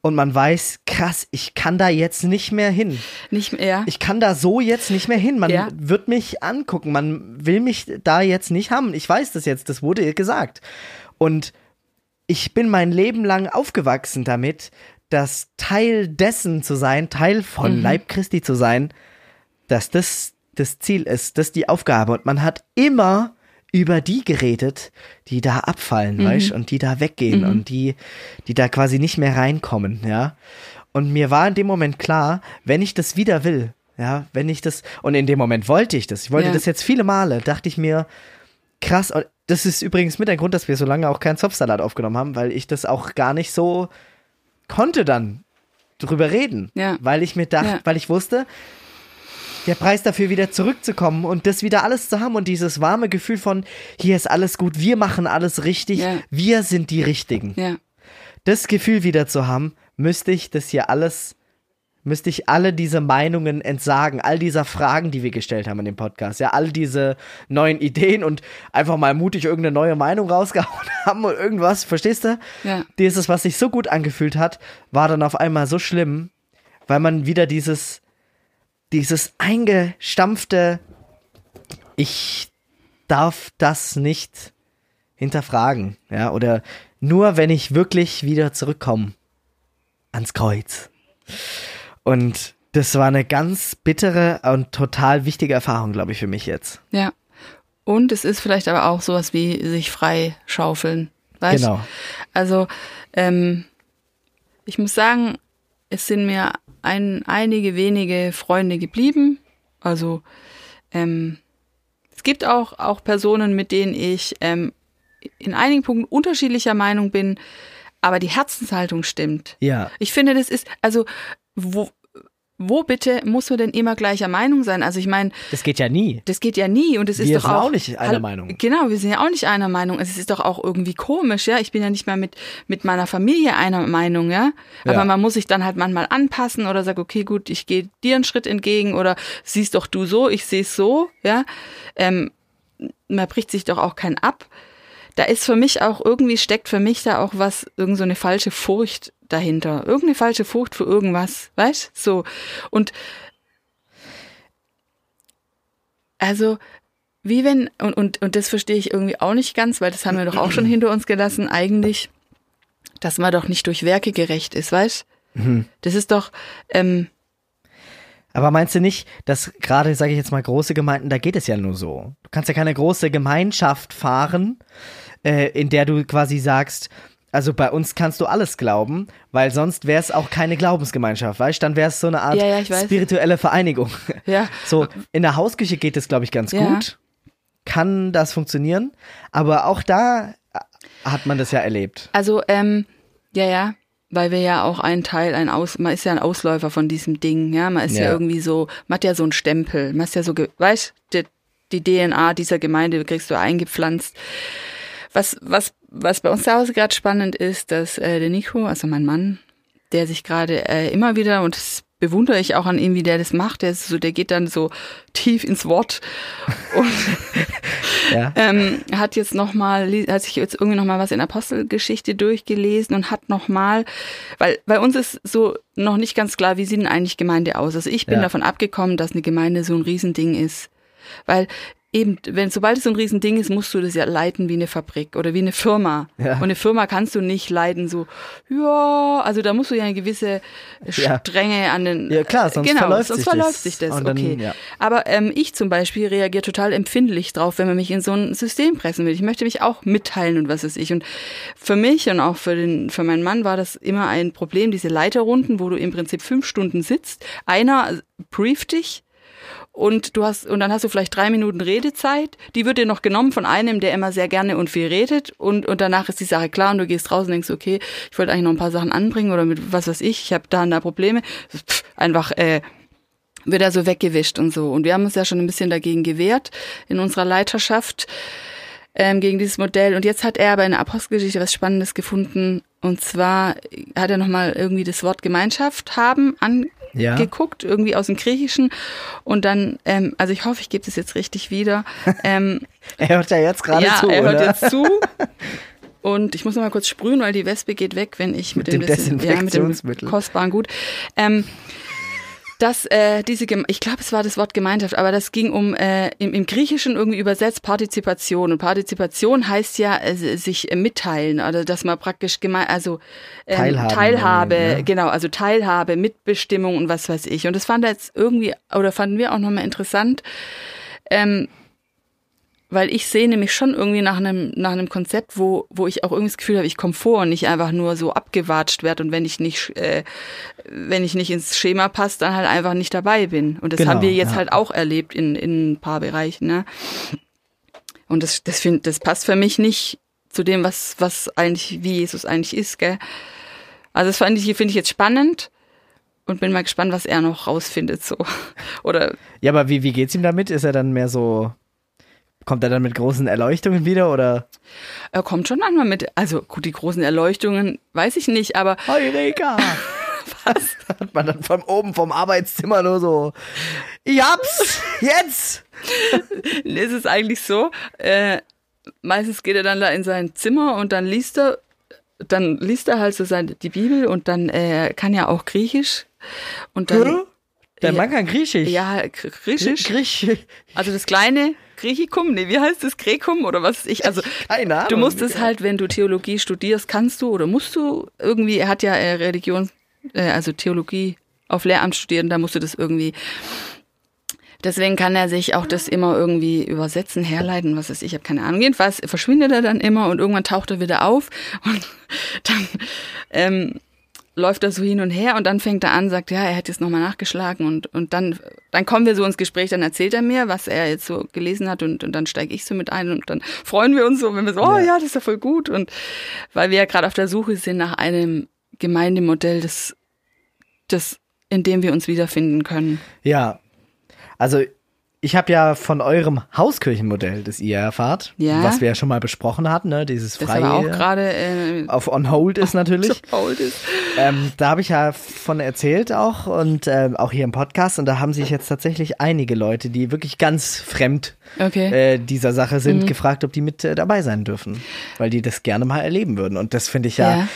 Und man weiß, krass, ich kann da jetzt nicht mehr hin. Nicht mehr. Ich kann da so jetzt nicht mehr hin. Man Ja. wird mich angucken. Man will mich da jetzt nicht haben. Ich weiß das jetzt. Das wurde gesagt. Und ich bin mein Leben lang aufgewachsen damit, dass Teil dessen zu sein, Teil von Leib Christi zu sein, dass das das Ziel ist, das ist die Aufgabe. Und man hat immer über die geredet, die da abfallen, weißt und die da weggehen und die, die da quasi nicht mehr reinkommen, ja. Und mir war in dem Moment klar, wenn ich das wieder will, ja, wenn ich das, und in dem Moment wollte ich das, ich wollte Ja. das jetzt viele Male, dachte ich mir, krass, und das ist übrigens mit der Grund, dass wir so lange auch keinen Zopfsalat aufgenommen haben, weil ich das auch gar nicht so konnte dann drüber reden. Ja. Weil ich mir dachte, Ja. weil ich wusste, der Preis dafür wieder zurückzukommen und das wieder alles zu haben und dieses warme Gefühl von, hier ist alles gut, wir machen alles richtig, Ja. wir sind die Richtigen. Ja. Das Gefühl wieder zu haben, müsste ich das hier alles, müsste ich alle diese Meinungen entsagen, all dieser Fragen, die wir gestellt haben in dem Podcast, ja, all diese neuen Ideen und einfach mal mutig irgendeine neue Meinung rausgehauen haben und irgendwas, verstehst du? Ja. Dieses, was sich so gut angefühlt hat, war dann auf einmal so schlimm, weil man wieder dieses, dieses eingestampfte, ich darf das nicht hinterfragen, ja, oder nur wenn ich wirklich wieder zurückkomme ans Kreuz. Und das war eine ganz bittere und total wichtige Erfahrung, glaube ich, für mich jetzt. Ja. Und es ist vielleicht aber auch sowas wie sich frei schaufeln. Weißt? Genau. Also, ähm, ich muss sagen, es sind mir ein, einige wenige Freunde geblieben. Also, ähm, es gibt auch, auch Personen, mit denen ich ähm, in einigen Punkten unterschiedlicher Meinung bin, aber die Herzenshaltung stimmt. Ja. Ich finde, das ist, also, wo, wo bitte muss man denn immer gleicher Meinung sein? Also, ich meine, Das geht ja nie. das geht ja nie und es ist Wir doch sind auch, auch nicht einer Meinung. Genau, wir sind ja auch nicht einer Meinung. Es ist doch auch irgendwie komisch, ja. Ich bin ja nicht mal mit mit meiner Familie einer Meinung, ja. Aber Ja. man muss sich dann halt manchmal anpassen oder sagt, okay, gut, ich gehe dir einen Schritt entgegen oder siehst doch du so, ich sehe es so, ja. Ähm, man bricht sich doch auch kein ab. Da ist für mich auch irgendwie steckt für mich da auch was irgend so eine falsche Furcht dahinter, irgendeine falsche Furcht für irgendwas, weißt? So und Also, wie wenn, und, und, und das verstehe ich irgendwie auch nicht ganz, weil das haben wir doch auch schon hinter uns gelassen, eigentlich, dass man doch nicht durch Werke gerecht ist, weißt? Das ist doch, ähm, Aber meinst du nicht, dass gerade, sage ich jetzt mal, große Gemeinden, da geht es ja nur so. Du kannst ja keine große Gemeinschaft fahren, äh, in der du quasi sagst, also bei uns kannst du alles glauben, weil sonst wäre es auch keine Glaubensgemeinschaft, weißt du? Dann wäre es so eine Art Ja, ja, spirituelle Vereinigung. ja, So, in der Hausküche geht es, glaube ich, ganz Ja. gut. Kann das funktionieren? Aber auch da äh, hat man das ja erlebt. also, ähm, ja, ja, weil wir ja auch ein Teil, ein Aus, man ist ja ein Ausläufer von diesem Ding, ja, man ist ja, Ja. irgendwie so, man hat ja so einen Stempel, man ist ja so, weißt, die, die DNA dieser Gemeinde kriegst du eingepflanzt. Was, was, was bei uns zu Hause gerade spannend ist, dass äh, der Nico, also mein Mann, der sich gerade äh, immer wieder, und das bewundere ich auch an ihm, wie der das macht, der ist so, der geht dann so tief ins Wort und Ja. ähm, hat jetzt noch mal, hat sich jetzt irgendwie noch mal was in Apostelgeschichte durchgelesen und hat noch mal, weil bei uns ist so noch nicht ganz klar, wie sieht denn eigentlich Gemeinde aus? Also ich bin Ja. davon abgekommen, dass eine Gemeinde so ein Riesending ist, weil eben, wenn sobald es so ein Riesending ist, musst du das ja leiten wie eine Fabrik oder wie eine Firma. Ja. Und eine Firma kannst du nicht leiten so, ja, also da musst du ja eine gewisse Ja. Strenge an den. Ja, klar, sonst genau, verläuft sonst sich das. verläuft sich das. Und dann, okay. ja. Aber ähm, ich zum Beispiel reagiere total empfindlich drauf, wenn man mich in so ein System pressen will. Ich möchte mich auch mitteilen und was weiß ich. Und für mich und auch für den für meinen Mann war das immer ein Problem, diese Leiterrunden, wo du im Prinzip fünf Stunden sitzt. Einer brieft dich und du hast und dann hast du vielleicht drei Minuten Redezeit. Die wird dir noch genommen von einem, der immer sehr gerne und viel redet und und danach ist die Sache klar und du gehst raus und denkst, okay, ich wollte eigentlich noch ein paar Sachen anbringen oder mit was weiß ich, ich habe da und da Probleme. Pff, einfach äh, wird er so weggewischt und so. Und wir haben uns ja schon ein bisschen dagegen gewehrt in unserer Leiterschaft ähm, gegen dieses Modell. Und jetzt hat er aber in der Apostelgeschichte was Spannendes gefunden. Und zwar hat er nochmal irgendwie das Wort Gemeinschaft haben Ja. angeguckt, irgendwie aus dem Griechischen. Und dann, ähm, also ich hoffe, ich gebe das jetzt richtig wieder. Ähm, Er hört ja jetzt gerade ja, zu, er hört oder? jetzt zu. Und ich muss noch mal kurz sprühen, weil die Wespe geht weg, wenn ich mit, Mit dem bisschen- ja, mit dem Desinfektionsmittel. kostbaren Gut. Ähm, dass äh, diese, ich glaube, es war das Wort Gemeinschaft, aber das ging um äh, im, im Griechischen irgendwie übersetzt Partizipation und Partizipation heißt ja äh, sich äh, mitteilen, also dass man praktisch geme also ähm, Teilhaben Teilhabe, irgendwie, ne? genau, also Teilhabe, Mitbestimmung und was weiß ich. Und das fand er jetzt irgendwie oder fanden wir auch nochmal interessant. Ähm, weil ich sehe nämlich schon irgendwie nach einem nach einem Konzept, wo wo ich auch irgendwie das Gefühl habe, ich komme vor und nicht einfach nur so abgewatscht werde und wenn ich nicht äh, wenn ich nicht ins Schema passe, dann halt einfach nicht dabei bin. Und das Genau, haben wir jetzt ja. halt auch erlebt in in ein paar Bereichen. Ne? Und das das find, das passt für mich nicht zu dem, was was eigentlich wie Jesus eigentlich ist, gell? Also das fand ich finde ich jetzt spannend und bin mal gespannt, was er noch rausfindet. So. Oder Ja, aber wie, wie geht's ihm damit? Ist er dann mehr so. Kommt er dann mit großen Erleuchtungen wieder oder? er kommt schon manchmal mit, also gut, die großen Erleuchtungen weiß ich nicht, aber Heureka! Was? Hat man dann von oben vom Arbeitszimmer nur so. Ich hab's! Jetzt! es ist eigentlich so, äh, meistens geht er dann da in sein Zimmer und dann liest er, dann liest er halt so seine, die Bibel und dann äh, kann ja auch Griechisch. Und dann. Hä? Der Ja. Mann kann Griechisch. Ja, Gr- Griechisch. Griechisch. Also das kleine Griechikum, nee, wie heißt das? Grekum oder was ich? Also Keine Ahnung. du musst es halt, wenn du Theologie studierst, kannst du oder musst du irgendwie, er hat ja äh, Religion, äh, also Theologie auf Lehramt studiert und da musst du das irgendwie. Deswegen kann er sich auch das immer irgendwie übersetzen, herleiten, was weiß ich, ich habe keine Ahnung. Jedenfalls verschwindet er dann immer und irgendwann taucht er wieder auf und dann ähm, läuft er so hin und her und dann fängt er an, sagt, ja, er hat jetzt nochmal nachgeschlagen und, und dann, dann kommen wir so ins Gespräch, dann erzählt er mir, was er jetzt so gelesen hat und, und dann steige ich so mit ein und dann freuen wir uns so, wenn wir so, oh Ja. ja, das ist ja voll gut und weil wir ja gerade auf der Suche sind nach einem Gemeindemodell, das, das, in dem wir uns wiederfinden können. Ja. Also, ich habe ja von eurem Hauskirchenmodell, das ihr erfahrt, Ja. was wir ja schon mal besprochen hatten, ne? Dieses Das aber auch freie gerade äh, auf On Hold ist natürlich. faul ist. ähm, da habe ich ja von erzählt auch und ähm, auch hier im Podcast und da haben sich jetzt tatsächlich einige Leute, die wirklich ganz fremd Okay. äh, dieser Sache Mhm. sind, gefragt, ob die mit äh, dabei sein dürfen, weil die das gerne mal erleben würden und das finde ich ja, ja.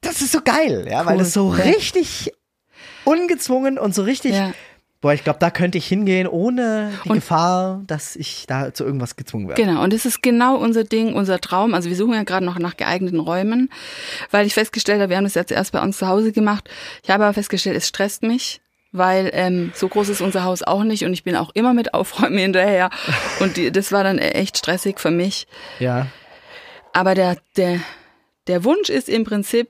das ist so geil, ja, weil Cool. es so richtig ungezwungen und so richtig Ja. Boah, ich glaube, da könnte ich hingehen, ohne die Und- Gefahr, dass ich da zu irgendwas gezwungen werde. Genau, und das ist genau unser Ding, unser Traum. Also wir suchen ja gerade noch nach geeigneten Räumen, weil ich festgestellt habe, wir haben das jetzt erst bei uns zu Hause gemacht. Ich habe aber festgestellt, es stresst mich, weil ähm, so groß ist unser Haus auch nicht und ich bin auch immer mit Aufräumen hinterher. Und die, das war dann echt stressig für mich. Ja. Aber der, der, der Wunsch ist im Prinzip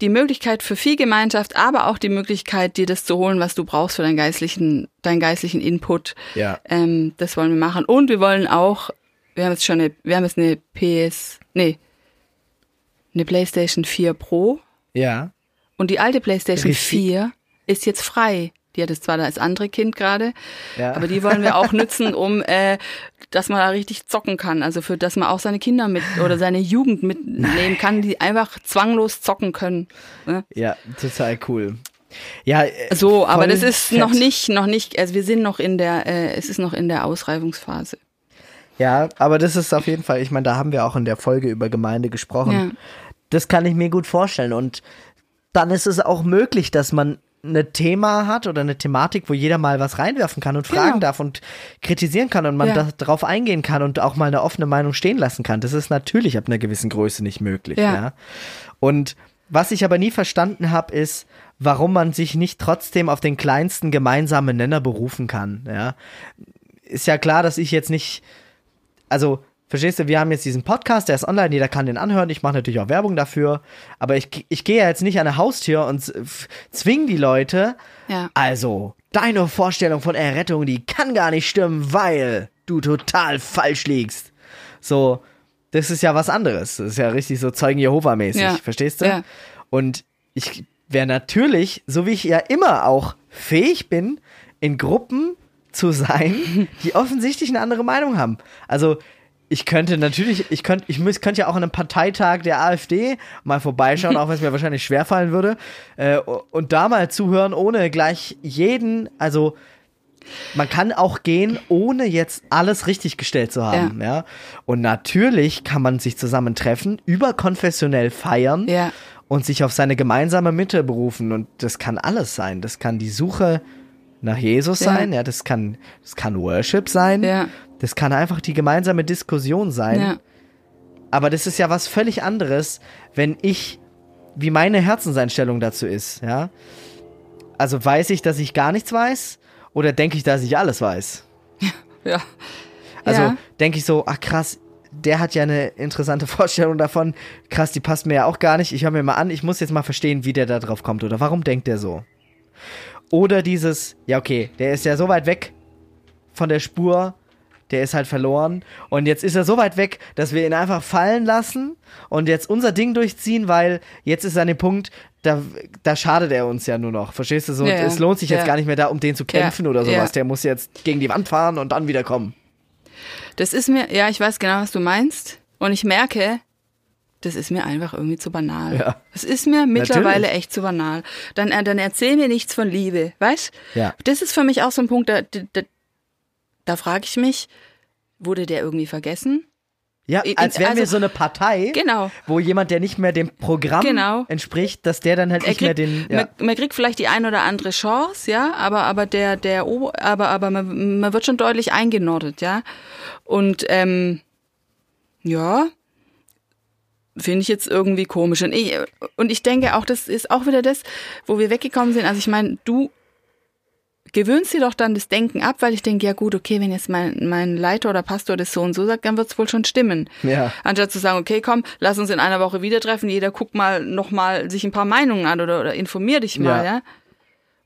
die Möglichkeit für viel Gemeinschaft, aber auch die Möglichkeit, dir das zu holen, was du brauchst für deinen geistlichen, deinen geistlichen Input. Ja. Ähm, das wollen wir machen. Und wir wollen auch, wir haben jetzt schon eine, wir haben jetzt eine PS, nee, eine PlayStation 4 Pro. Ja. Und die alte PlayStation Richtig. 4 ist jetzt frei. Die hat es zwar das andere Kind gerade, Ja. aber die wollen wir auch nutzen, um, äh, dass man da richtig zocken kann. Also für, dass man auch seine Kinder mit oder seine Jugend mitnehmen kann, die einfach zwanglos zocken können. Ne? Ja, total cool. Ja, äh, So, aber das ist fett. noch nicht, noch nicht, also wir sind noch in der, äh, es ist noch in der Ausreifungsphase. Ja, aber das ist auf jeden Fall, ich meine, da haben wir auch in der Folge über Gemeinde gesprochen. Ja. Das kann ich mir gut vorstellen. Und dann ist es auch möglich, dass man eine Thema hat oder eine Thematik, wo jeder mal was reinwerfen kann und fragen Genau. darf und kritisieren kann und man Ja. da, darauf eingehen kann und auch mal eine offene Meinung stehen lassen kann. Das ist natürlich ab einer gewissen Größe nicht möglich. Ja. Ja. Und was ich aber nie verstanden habe, ist, warum man sich nicht trotzdem auf den kleinsten gemeinsamen Nenner berufen kann. Ja. Ist ja klar, dass ich jetzt nicht also, verstehst du, wir haben jetzt diesen Podcast, der ist online, jeder kann den anhören. Ich mache natürlich auch Werbung dafür. Aber ich, ich gehe ja jetzt nicht an eine Haustür und f- zwing die Leute. Ja. Also, deine Vorstellung von Errettung, die kann gar nicht stimmen, weil du total falsch liegst. So, das ist ja was anderes. Das ist ja richtig so Zeugen Jehova-mäßig, Ja. verstehst du? Ja. Und ich wäre natürlich, so wie ich ja immer auch fähig bin, in Gruppen zu sein, die offensichtlich eine andere Meinung haben. Also ich könnte natürlich, ich könnte, ich müß, könnte ja auch an einem Parteitag der AfD mal vorbeischauen, auch wenn es mir wahrscheinlich schwerfallen würde, äh, und da mal zuhören, ohne gleich jeden, also man kann auch gehen, ohne jetzt alles richtig gestellt zu haben, ja. Und natürlich kann man sich zusammentreffen, überkonfessionell feiern Ja. und sich auf seine gemeinsame Mitte berufen. Und das kann alles sein. Das kann die Suche nach Jesus Ja. sein, ja, das kann, das kann Worship sein, Ja. das kann einfach die gemeinsame Diskussion sein. Ja. Aber das ist ja was völlig anderes, wenn ich, wie meine Herzenseinstellung dazu ist, ja. Also weiß ich, dass ich gar nichts weiß oder denke ich, dass ich alles weiß? Ja. Also denke ich so, ach krass, der hat ja eine interessante Vorstellung davon. Krass, die passt mir ja auch gar nicht. Ich höre mir mal an, ich muss jetzt mal verstehen, wie der da drauf kommt oder warum denkt der so. Oder dieses, ja okay, der ist ja so weit weg von der Spur, der ist halt verloren. Und jetzt ist er so weit weg, dass wir ihn einfach fallen lassen und jetzt unser Ding durchziehen, weil jetzt ist er an dem Punkt, da, da schadet er uns ja nur noch. Verstehst du so? Ja. Es lohnt sich jetzt Ja. gar nicht mehr da, um den zu kämpfen Ja, oder sowas. Der muss jetzt gegen die Wand fahren und dann wieder kommen. Das ist mir, ja, ich weiß genau, was du meinst. Und ich merke, das ist mir einfach irgendwie zu banal. Ja. Das ist mir mittlerweile Natürlich. echt zu banal. Dann, äh, dann erzähl mir nichts von Liebe, weißt? Ja. Das ist für mich auch so ein Punkt, da, da, da frage ich mich, wurde der irgendwie vergessen? Ja, als wären wir also- so eine Partei, Genau. wo jemand, der nicht mehr dem Programm Genau. entspricht, dass der dann halt Er nicht mehr kriegt, den. Ja. man, man kriegt vielleicht die ein oder andere Chance, ja, aber aber der der aber aber man, man wird schon deutlich eingenordet, ja. Und ähm, ja, finde ich jetzt irgendwie komisch. Und ich, und ich denke auch, das ist auch wieder das, wo wir weggekommen sind. Also ich meine, du gewöhnst dir doch dann das Denken ab, weil ich denke, ja gut, okay, wenn jetzt mein, mein Leiter oder Pastor das so und so sagt, dann wird's wohl schon stimmen. Ja. Anstatt zu sagen, okay, komm, lass uns in einer Woche wieder treffen, jeder guckt mal noch mal sich ein paar Meinungen an oder, oder informier dich mal, Ja. ja.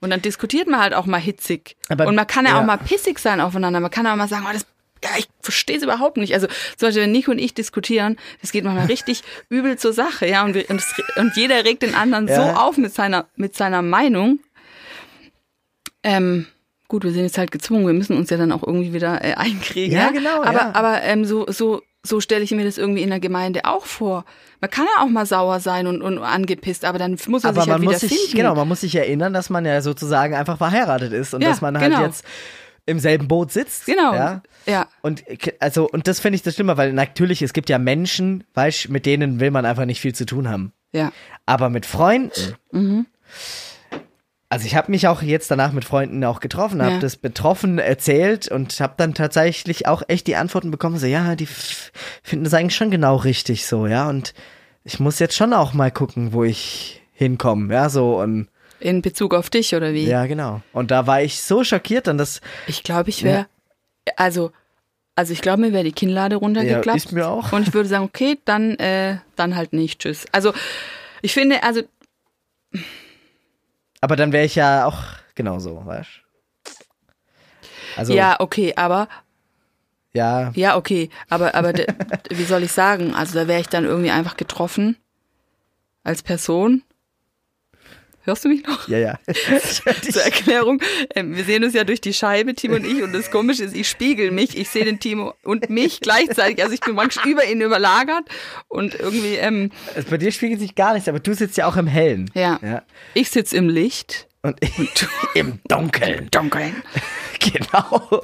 Und dann diskutiert man halt auch mal hitzig. Aber- und man kann ja, ja. auch mal pissig sein aufeinander. Man kann auch mal sagen, oh, das, ja, ich verstehe es überhaupt nicht. Also zum Beispiel, wenn Nico und ich diskutieren, das geht manchmal richtig übel zur Sache, ja. Und, wir, und, es, und jeder regt den anderen so Ja. auf mit seiner, mit seiner Meinung. Ähm, gut, wir sind jetzt halt gezwungen, wir müssen uns ja dann auch irgendwie wieder äh, einkriegen. Ja, genau, Aber, ja. aber ähm, so, so, so stelle ich mir das irgendwie in der Gemeinde auch vor. Man kann ja auch mal sauer sein und, und angepisst, aber dann muss man Aber sich halt man wieder muss sich, finden. genau, man muss sich erinnern, dass man ja sozusagen einfach verheiratet ist und Ja, dass man halt genau. jetzt im selben Boot sitzt. Genau. Ja. ja. Und also, und das finde ich das Schlimme, weil natürlich, es gibt ja Menschen, weißt, mit denen will man einfach nicht viel zu tun haben. Ja. Aber mit Freunden. Mhm. Also ich habe mich auch jetzt danach mit Freunden auch getroffen, habe Ja. das betroffen erzählt und habe dann tatsächlich auch echt die Antworten bekommen, so ja, die finden das eigentlich schon genau richtig so, ja. Und ich muss jetzt schon auch mal gucken, wo ich hinkomme, ja, so und In Bezug auf dich oder wie? ja, genau. Und da war ich so schockiert dann, dass Ich glaube, ich wäre, also, also ich glaube, mir wäre die Kinnlade ja, runtergeklappt. ist mir auch. und ich würde sagen, okay, dann, äh, dann halt nicht. Tschüss. Also, ich finde, also, Aber dann wäre ich ja auch genauso, weißt Also, ja, okay, aber, ja, ja, okay, aber, aber, wie soll ich sagen? Also, da wäre ich dann irgendwie einfach getroffen als Person. Hörst du mich noch? ja, ja. Zur Erklärung, ähm, wir sehen uns ja durch die Scheibe, Timo und ich, und das Komische ist, ich spiegel mich, ich sehe den Timo und mich gleichzeitig, also ich bin manchmal über ihn überlagert und irgendwie, ähm, Also Bei dir spiegelt sich gar nichts, aber du sitzt ja auch im Hellen. ja, Ja. ich sitze im Licht. Und im Dunkeln. Dunkeln. Genau.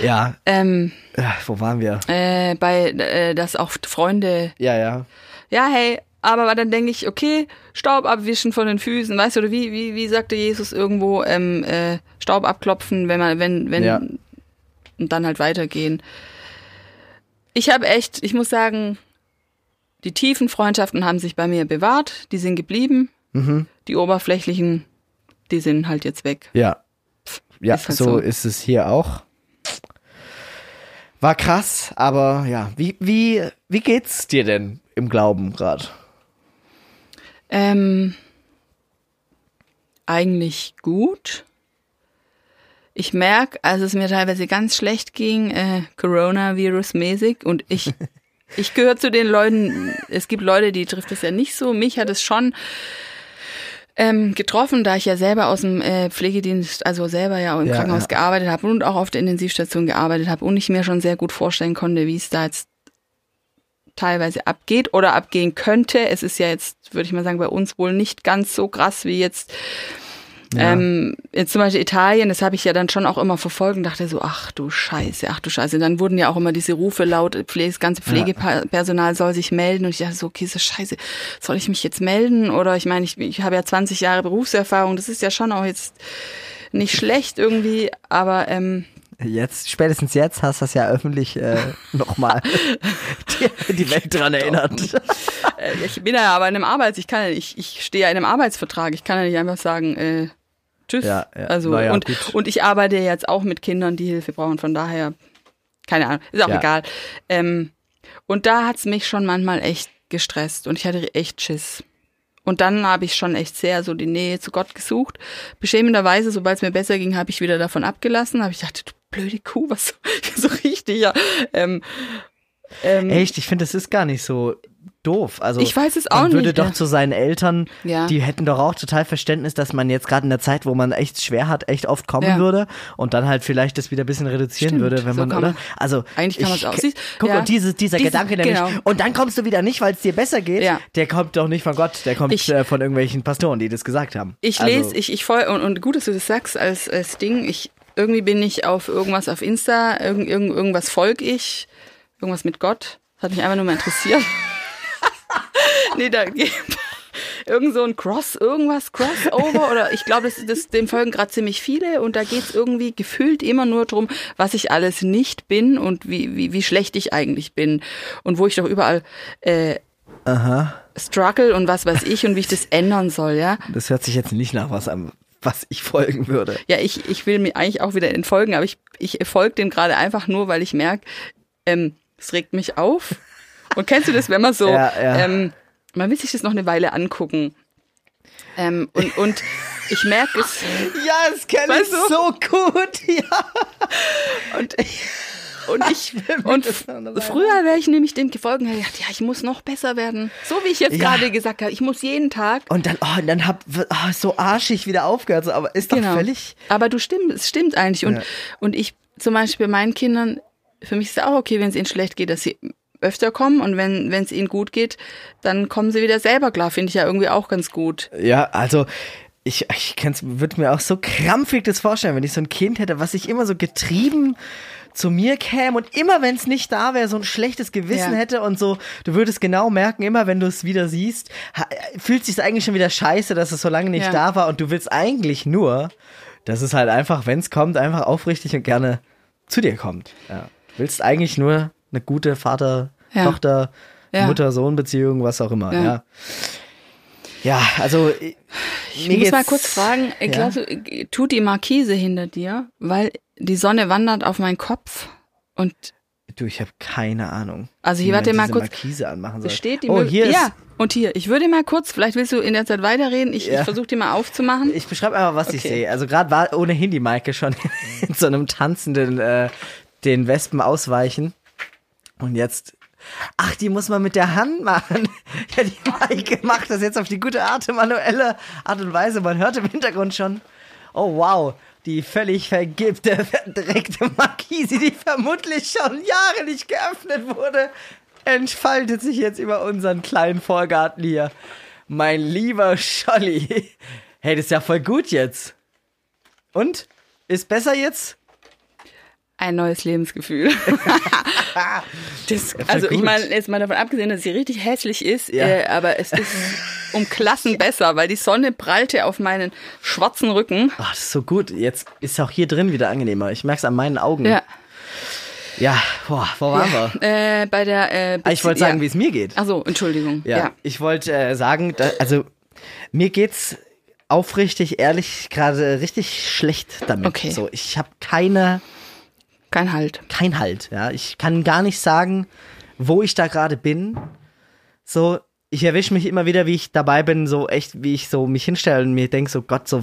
Ja, Ähm, Ja, wo waren wir? äh, bei, äh, dass auch Freunde, Ja, ja. ja, hey, aber dann denke ich, okay, Staub abwischen von den Füßen, weißt du, oder wie, wie, wie sagte Jesus irgendwo, ähm, äh, Staub abklopfen, wenn man, wenn, wenn, Ja. und dann halt weitergehen. Ich habe echt, ich muss sagen, die tiefen Freundschaften haben sich bei mir bewahrt, die sind geblieben. Mhm. Die oberflächlichen, die sind halt jetzt weg. Ja. Ja, Ist halt so, so. ist es hier auch. War krass, aber ja, wie, wie, wie geht's dir denn im Glauben gerade? Ähm, eigentlich gut. Ich merke, als es mir teilweise ganz schlecht ging, äh, Coronavirus-mäßig, und ich, ich gehöre zu den Leuten, es gibt Leute, die trifft es ja nicht so. Mich hat es schon ähm, getroffen, da ich ja selber aus dem äh, Pflegedienst, also selber ja auch im Ja, Krankenhaus ja. gearbeitet habe und auch auf der Intensivstation gearbeitet habe und ich mir schon sehr gut vorstellen konnte, wie es da jetzt teilweise abgeht oder abgehen könnte. Es ist ja jetzt, würde ich mal sagen, bei uns wohl nicht ganz so krass wie jetzt Ja. ähm, jetzt zum Beispiel Italien, das habe ich ja dann schon auch immer verfolgt und dachte so, ach du Scheiße, ach du Scheiße. Dann wurden ja auch immer diese Rufe laut, Pflege, das ganze Pflegepersonal soll sich melden und ich dachte so, okay, ist das scheiße, soll ich mich jetzt melden? Oder ich meine, ich, ich habe ja 20 Jahre Berufserfahrung, das ist ja schon auch jetzt nicht schlecht irgendwie, aber ähm, Jetzt, spätestens jetzt hast du das ja öffentlich äh, nochmal die, die Welt dran erinnert. äh, ich bin ja aber in einem Arbeits, ich kann ja, ich, ich stehe ja in einem Arbeitsvertrag, ich kann ja nicht einfach sagen, äh, tschüss. Ja, ja. Also Na ja, und, gut. und ich arbeite jetzt auch mit Kindern, die Hilfe brauchen, von daher, keine Ahnung, ist auch Ja. egal. Ähm, und da hat's mich schon manchmal echt gestresst und ich hatte echt Schiss. Und dann habe ich schon echt sehr so die Nähe zu Gott gesucht. Beschämenderweise, sobald es mir besser ging, habe ich wieder davon abgelassen. Habe ich gedacht, du blöde Kuh, was so, so richtig, ja. Ähm, ähm, Echt, ich finde, das ist gar nicht so doof. Also Ich weiß es auch man würde nicht, doch ja. zu seinen Eltern, Ja. die hätten doch auch total Verständnis, dass man jetzt gerade in der Zeit, wo man echt schwer hat, echt oft kommen Ja. würde und dann halt vielleicht das wieder ein bisschen reduzieren Stimmt, würde, wenn so man, oder? man- Also Eigentlich kann ich- man's auch. Siehst- Guck, und diese, dieser Diese- Gedanke nämlich, genau. und dann kommst du wieder nicht, weil es dir besser geht, Ja. der kommt doch nicht von Gott, der kommt Ich- äh, von irgendwelchen Pastoren, die das gesagt haben. Ich Also, lese, ich, ich voll, und, und gut, dass du das sagst als, als Ding. Ich, irgendwie bin ich auf irgendwas auf Insta, irgend, irgend, irgendwas folg ich, irgendwas mit Gott. Das hat mich einfach nur mal interessiert. nee, da irgend so ein Cross, irgendwas, Crossover oder ich glaube, das, das, dem folgen gerade ziemlich viele und da geht's irgendwie gefühlt immer nur drum, was ich alles nicht bin und wie, wie, wie schlecht ich eigentlich bin und wo ich doch überall äh, struggle und was weiß ich und wie ich das ändern soll, ja. Das hört sich jetzt nicht nach was an, was ich folgen würde. Ja, ich, ich will mir eigentlich auch wieder entfolgen, aber ich, ich folge dem gerade einfach nur, weil ich merke, ähm, es regt mich auf. Und kennst du das, wenn man so, Ja, ja. Ähm, man will sich das noch eine Weile angucken. Ähm, und, und ich merke es. Ja, das kenne du? so gut, ja. Und, und ich, und früher wäre ich nämlich dem gefolgt und gedacht, ja, ich muss noch besser werden. So wie ich jetzt Ja. gerade gesagt habe, ich muss jeden Tag. Und dann, oh, und dann hab oh, so arschig wieder aufgehört, so, aber ist doch Genau. völlig. Aber du stimmt, es stimmt eigentlich. Und, Ja. und ich zum Beispiel meinen Kindern, für mich ist es auch okay, wenn es ihnen schlecht geht, dass sie öfter kommen und wenn wenn es ihnen gut geht, dann kommen sie wieder selber klar. Finde ich ja irgendwie auch ganz gut. Ja, also ich, ich würde mir auch so krampfig das vorstellen, wenn ich so ein Kind hätte, was sich immer so getrieben zu mir käme und immer wenn es nicht da wäre, so ein schlechtes Gewissen Ja. hätte und so, du würdest genau merken, immer wenn du es wieder siehst, fühlt sich eigentlich schon wieder scheiße, dass es so lange nicht Ja. da war und du willst eigentlich nur, dass es halt einfach, wenn es kommt, einfach aufrichtig und gerne zu dir kommt. Ja. Du willst eigentlich nur eine gute Vater. Tochter. Mutter-Sohn-Beziehung, was auch immer. Ja, ja also ich, Ich mir muss mal kurz fragen, Ja. äh, tut die Markise hinter dir, weil die Sonne wandert auf meinen Kopf und Du, ich habe keine Ahnung. Also hier, warte mal kurz. Markise anmachen soll. besteht die oh, hier ist, Ja, und hier, ich würde mal kurz, vielleicht willst du in der Zeit weiterreden, ich, Ja. ich versuche die mal aufzumachen. Ich beschreibe einfach, was ich Okay. sehe. Also gerade war ohnehin die Maike schon in so einem tanzenden äh, den Wespen ausweichen. Und jetzt. Ach, die muss man mit der Hand machen. Ja, die Maike macht das jetzt auf die gute Art, manuelle Art und Weise. Man hört im Hintergrund schon. Oh wow, die völlig vergibte, verdreckte Markise, die vermutlich schon Jahre nicht geöffnet wurde, entfaltet sich jetzt über unseren kleinen Vorgarten hier. Mein lieber Scholli. Hey, das ist ja voll gut jetzt. Und? Ist besser jetzt? Ein neues Lebensgefühl. das, also ich meine, jetzt mal davon abgesehen, dass sie richtig hässlich ist, Ja. äh, aber es ist um Klassen besser, weil die Sonne prallte auf meinen schwarzen Rücken. Ach, das ist so gut. Jetzt ist auch hier drin wieder angenehmer. Ich merke es an meinen Augen. Ja. Ja, boah, wo waren wir? Äh, bei der äh, Ah, Ich wollte sagen, ja. wie es mir geht. Ach so, Entschuldigung. Ja, Ja. ich wollte äh, sagen, da, also mir geht's aufrichtig, ehrlich, gerade richtig schlecht damit. Okay. So, ich habe keine, Kein Halt. kein Halt. Ja, ich kann gar nicht sagen, wo ich da gerade bin. So, ich erwische mich immer wieder, wie ich dabei bin, so echt, wie ich so mich hinstelle und mir denke, so Gott, so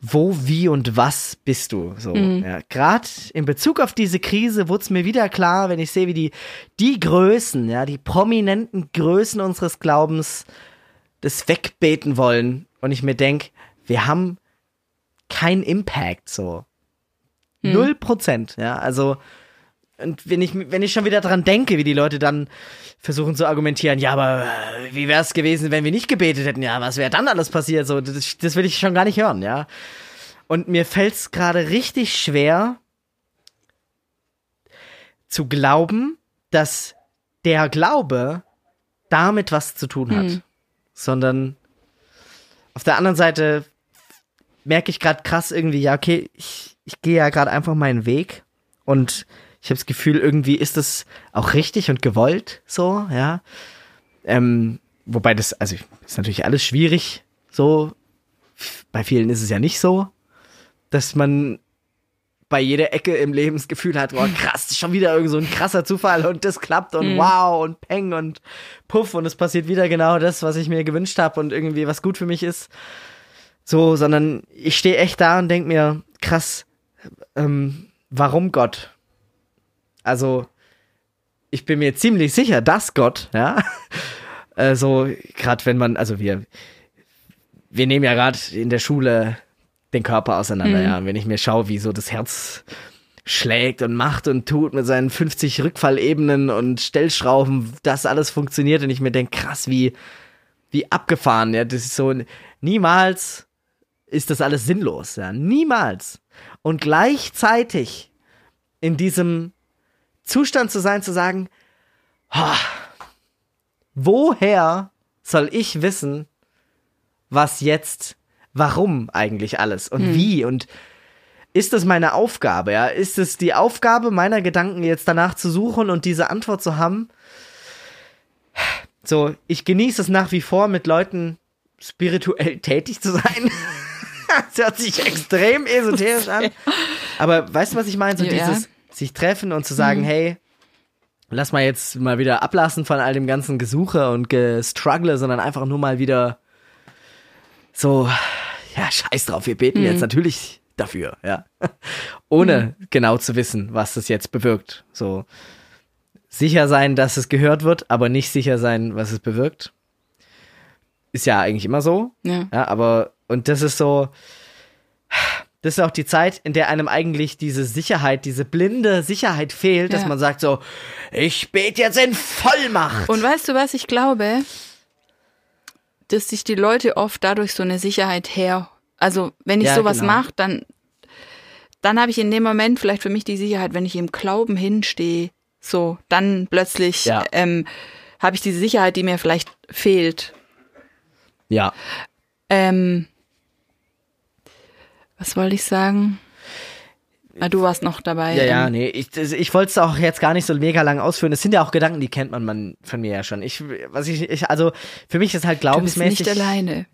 wo, wie und was bist du? So, ja. Gerade in Bezug auf diese Krise wurde es mir wieder klar, wenn ich sehe, wie die, die Größen, ja, die prominenten Größen unseres Glaubens das wegbeten wollen. Und ich mir denke, wir haben keinen Impact, so. Null Prozent, ja, also, und wenn ich, wenn ich schon wieder dran denke, wie die Leute dann versuchen zu argumentieren, ja, aber äh, wie wäre es gewesen, wenn wir nicht gebetet hätten? Ja, was wäre dann alles passiert? So, das, das will ich schon gar nicht hören, ja. Und mir fällt es gerade richtig schwer zu glauben, dass der Glaube damit was zu tun hat. Hm. Sondern auf der anderen Seite merke ich gerade krass irgendwie, ja, okay, ich, ich gehe ja gerade einfach meinen Weg und ich habe das Gefühl, irgendwie ist das auch richtig und gewollt so, ja. Ähm, wobei das, also ist natürlich alles schwierig, so. Bei vielen ist es ja nicht so, dass man bei jeder Ecke im Leben das Gefühl hat, boah, krass, schon wieder irgend so ein krasser Zufall und das klappt und wow und peng und puff und es passiert wieder genau das, was ich mir gewünscht habe und irgendwie was gut für mich ist. So, sondern ich stehe echt da und denk mir, krass, ähm, warum Gott? Also, ich bin mir ziemlich sicher, dass Gott, ja, also gerade wenn man, also wir, wir nehmen ja gerade in der Schule den Körper auseinander, Mhm. ja. Und wenn ich mir schaue, wie so das Herz schlägt und macht und tut mit seinen 50 Rückfallebenen und Stellschrauben, das alles funktioniert und ich mir denke, krass, wie, wie abgefahren, ja. Das ist so, niemals ist das alles sinnlos, ja. Niemals. Und gleichzeitig in diesem Zustand zu sein, zu sagen, "Ha, woher soll ich wissen, was jetzt, warum eigentlich alles und wie und ist es meine Aufgabe, ja? Ist es die Aufgabe meiner Gedanken jetzt danach zu suchen und diese Antwort zu haben? So, ich genieße es nach wie vor, mit Leuten spirituell tätig zu sein. das hört sich extrem esoterisch an. Aber weißt du, was ich meine? So Ja. Mhm. dieses sich treffen und zu sagen, hey, lass mal jetzt mal wieder ablassen von all dem ganzen Gesuche und Gestruggle, sondern einfach nur mal wieder so, ja, scheiß drauf, wir beten Mhm. jetzt natürlich dafür, ja. Ohne genau zu wissen, was das jetzt bewirkt. So sicher sein, dass es gehört wird, aber nicht sicher sein, was es bewirkt. Ist ja eigentlich immer so. Ja. Ja, aber, und das ist so, das ist auch die Zeit, in der einem eigentlich diese Sicherheit, diese blinde Sicherheit fehlt, dass Ja. man sagt so, ich bete jetzt in Vollmacht. Und weißt du, was ich glaube? Dass sich die Leute oft dadurch so eine Sicherheit her. Also, wenn ich Ja, sowas genau. mache, dann, dann habe ich in dem Moment vielleicht für mich die Sicherheit, wenn ich im Glauben hinstehe, so, dann plötzlich Ja. ähm, habe ich diese Sicherheit, die mir vielleicht fehlt. ja, Ähm, was wollte ich sagen? Ah, du warst noch dabei. ja, ja, ähm, nee, ich, ich wollte es auch jetzt gar nicht so mega lang ausführen. Es sind ja auch Gedanken, die kennt man, man von mir ja schon. Ich, was ich, ich also für mich ist halt Du bist glaubensmäßig. nicht alleine.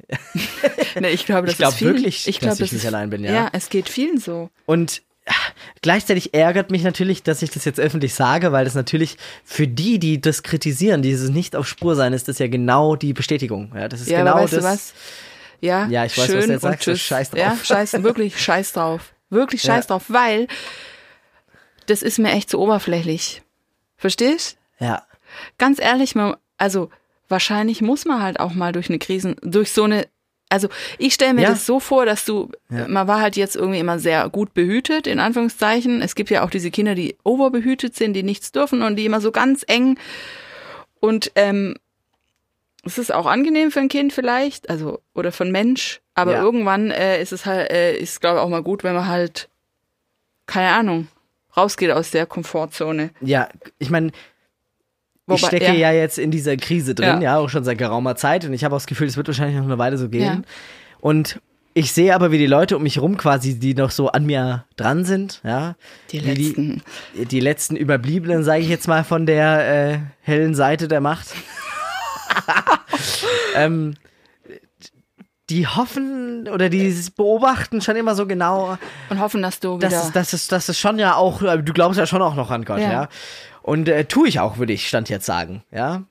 nee, ich glaube, das Ich glaub ist vielen, wirklich, ich glaub, dass ich das nicht ist, allein bin, ja. Ja, es geht vielen so. Und ah, gleichzeitig ärgert mich natürlich, dass ich das jetzt öffentlich sage, weil das natürlich für die, die das kritisieren, dieses nicht auf Spur sein, ist das ja genau die Bestätigung. Ja, das ist Ja, genau aber weißt das. du was? Ja, Ja, ich weiß, was schön du jetzt und sagst, tschüss. scheiß drauf. Ja, scheiß, wirklich scheiß drauf. Wirklich Ja. scheiß drauf, weil das ist mir echt zu oberflächlich. Verstehst? Ja, Ganz ehrlich, man, also wahrscheinlich muss man halt auch mal durch eine Krisen, durch so eine, also ich stelle mir Ja. das so vor, dass du, Ja. man war halt jetzt irgendwie immer sehr gut behütet, in Anführungszeichen. Es gibt ja auch diese Kinder, die overbehütet sind, die nichts dürfen und die immer so ganz eng und ähm, es ist auch angenehm für ein Kind vielleicht, also oder für einen Mensch, aber Ja. irgendwann äh, ist es halt, äh, ist glaube ich auch mal gut, wenn man halt, keine Ahnung, rausgeht aus der Komfortzone. ja, ich meine, ich stecke ja. jetzt in dieser Krise drin, ja, Ja. auch schon seit geraumer Zeit und ich habe auch das Gefühl, es wird wahrscheinlich noch eine Weile so gehen. Ja. Und ich sehe aber, wie die Leute um mich rum quasi, die noch so an mir dran sind, ja, Die letzten. die, die letzten Überbliebenen, sage ich jetzt mal, von der äh, hellen Seite der Macht. ähm, die hoffen oder die beobachten schon immer so genau, Und hoffen, dass du wieder. das ist, das ist, das ist schon ja auch, äh, du glaubst ja schon auch noch an Gott, ja. Ja. Und äh, tue ich auch, würde ich Stand jetzt sagen, ja.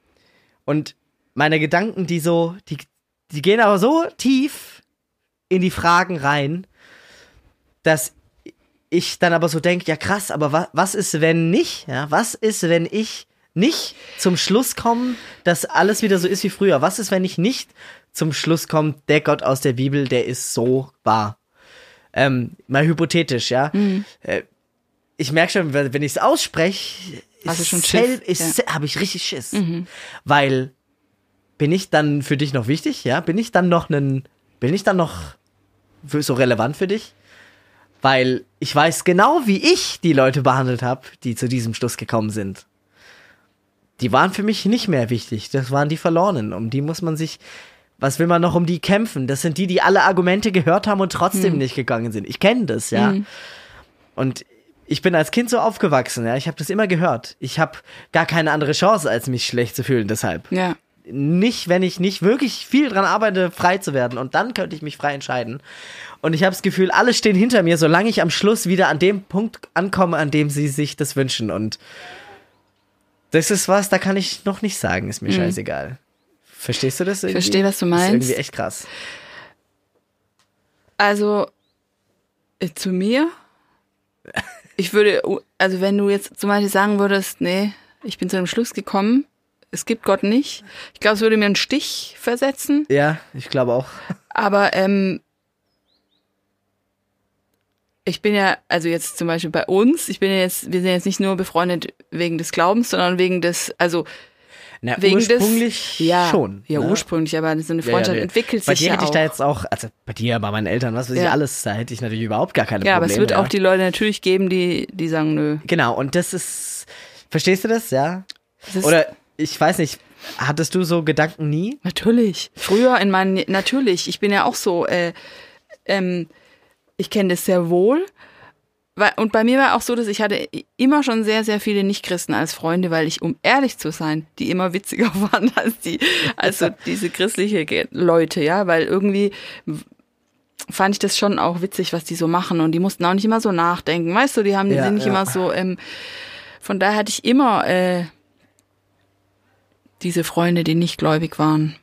Und meine Gedanken, die so, die, die gehen aber so tief in die Fragen rein, dass ich dann aber so denke, ja krass, aber wa was ist, wenn nicht? Ja, was ist, wenn ich nicht zum Schluss komme, dass alles wieder so ist wie früher? Was ist, wenn ich nicht zum Schluss komme, der Gott aus der Bibel, der ist so wahr? Ähm, mal hypothetisch, ja. Äh, ich merke schon, wenn ich es ausspreche, Ja. habe ich richtig Schiss. Weil bin ich dann für dich noch wichtig, ja? Bin ich dann noch einen, bin ich dann noch für, so relevant für dich? Weil ich weiß genau, wie ich die Leute behandelt habe, die zu diesem Schluss gekommen sind. Die waren für mich nicht mehr wichtig. Das waren die Verlorenen. Um die muss man sich, was will man noch um die kämpfen? Das sind die, die alle Argumente gehört haben und trotzdem nicht gegangen sind. Ich kenne das, ja. Und ich bin als Kind so aufgewachsen, ja. Ich habe das immer gehört. Ich habe gar keine andere Chance, als mich schlecht zu fühlen. Deshalb ja. nicht, wenn ich nicht wirklich viel dran arbeite, frei zu werden. Und dann könnte ich mich frei entscheiden. Und ich habe das Gefühl, alle stehen hinter mir, solange ich am Schluss wieder an dem Punkt ankomme, an dem sie sich das wünschen. Und das ist was, da kann ich noch nicht sagen, ist mir scheißegal. Verstehst du das irgendwie? verstehe, was du Das ist meinst. irgendwie echt krass. Also äh, zu mir Ich würde, also wenn du jetzt zum Beispiel sagen würdest, nee, ich bin zu dem Schluss gekommen, es gibt Gott nicht. Ich glaube, es würde mir einen Stich versetzen. Ja, ich glaube auch. Aber ähm, ich bin ja, also jetzt zum Beispiel bei uns, ich bin ja jetzt, wir sind jetzt nicht nur befreundet wegen des Glaubens, sondern wegen des, also Na, wegen ursprünglich des, ja, schon. Ja, ne? ursprünglich, aber so eine Ja, ja, Freundschaft nee. entwickelt Bei sich dir ja hätte ich da jetzt auch, also bei dir, bei meinen Eltern, was weiß ich Ja. alles, da hätte ich natürlich überhaupt gar keine ja, aber Probleme. es wird ja. auch die Leute natürlich geben, die, die sagen, nö. Genau, und das ist, verstehst du das, ja? Das Oder, ich weiß nicht, hattest du so Gedanken nie? Natürlich. Früher in meinen, natürlich. Ich bin ja auch so, äh, ähm, ich kenne das sehr wohl. Weil, und bei mir war auch so, dass ich hatte immer schon sehr, sehr viele Nichtchristen als Freunde, weil ich, um ehrlich zu sein, die immer witziger waren als die, also diese christliche Leute, ja, weil irgendwie fand ich das schon auch witzig, was die so machen und die mussten auch nicht immer so nachdenken, weißt du, die haben, die Ja, sind nicht ja. immer so, ähm, von daher hatte ich immer, äh, diese Freunde, die nicht gläubig waren.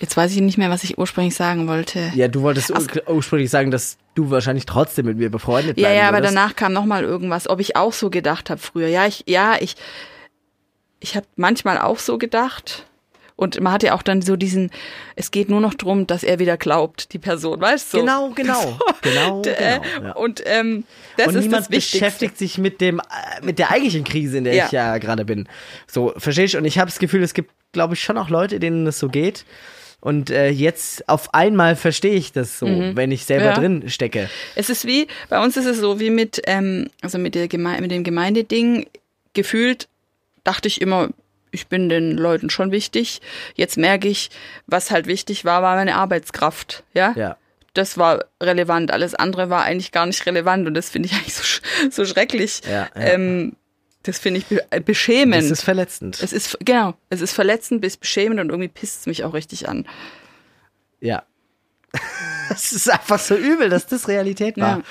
Jetzt weiß ich nicht mehr, was ich ursprünglich sagen wollte. Ja, du wolltest ur ursprünglich sagen, dass du wahrscheinlich trotzdem mit mir befreundet Ja, bleiben ja, aber würdest. danach kam noch mal irgendwas, ob ich auch so gedacht habe früher. Ja, ich, ja, ich, ich habe manchmal auch so gedacht. Und man hat ja auch dann so diesen, es geht nur noch drum, dass er wieder glaubt, die Person, weißt du? Genau, genau, genau, äh, genau. Ja. Und ähm, das und ist niemand das Wichtigste. beschäftigt sich mit dem, äh, mit der eigentlichen Krise, in der Ja. ich ja gerade bin. So, verstehst du? Und ich habe das Gefühl, es gibt, glaube ich, schon auch Leute, denen es so geht. Und äh, jetzt auf einmal verstehe ich das so, wenn ich selber Mhm. Ja. drin stecke. Es ist wie, bei uns ist es so wie mit, ähm, also mit, der Geme mit dem Gemeindeding, gefühlt dachte ich immer, ich bin den Leuten schon wichtig. Jetzt merke ich, was halt wichtig war, war meine Arbeitskraft. Ja. Ja. Das war relevant. Alles andere war eigentlich gar nicht relevant und das finde ich eigentlich so, sch so schrecklich. Ja, ja. Ähm, das finde ich be äh, beschämend. Das ist verletzend. es ist, genau, es ist verletzend bis beschämend und irgendwie pisst es mich auch richtig an. Ja. Es ist einfach so übel, dass das Realität war.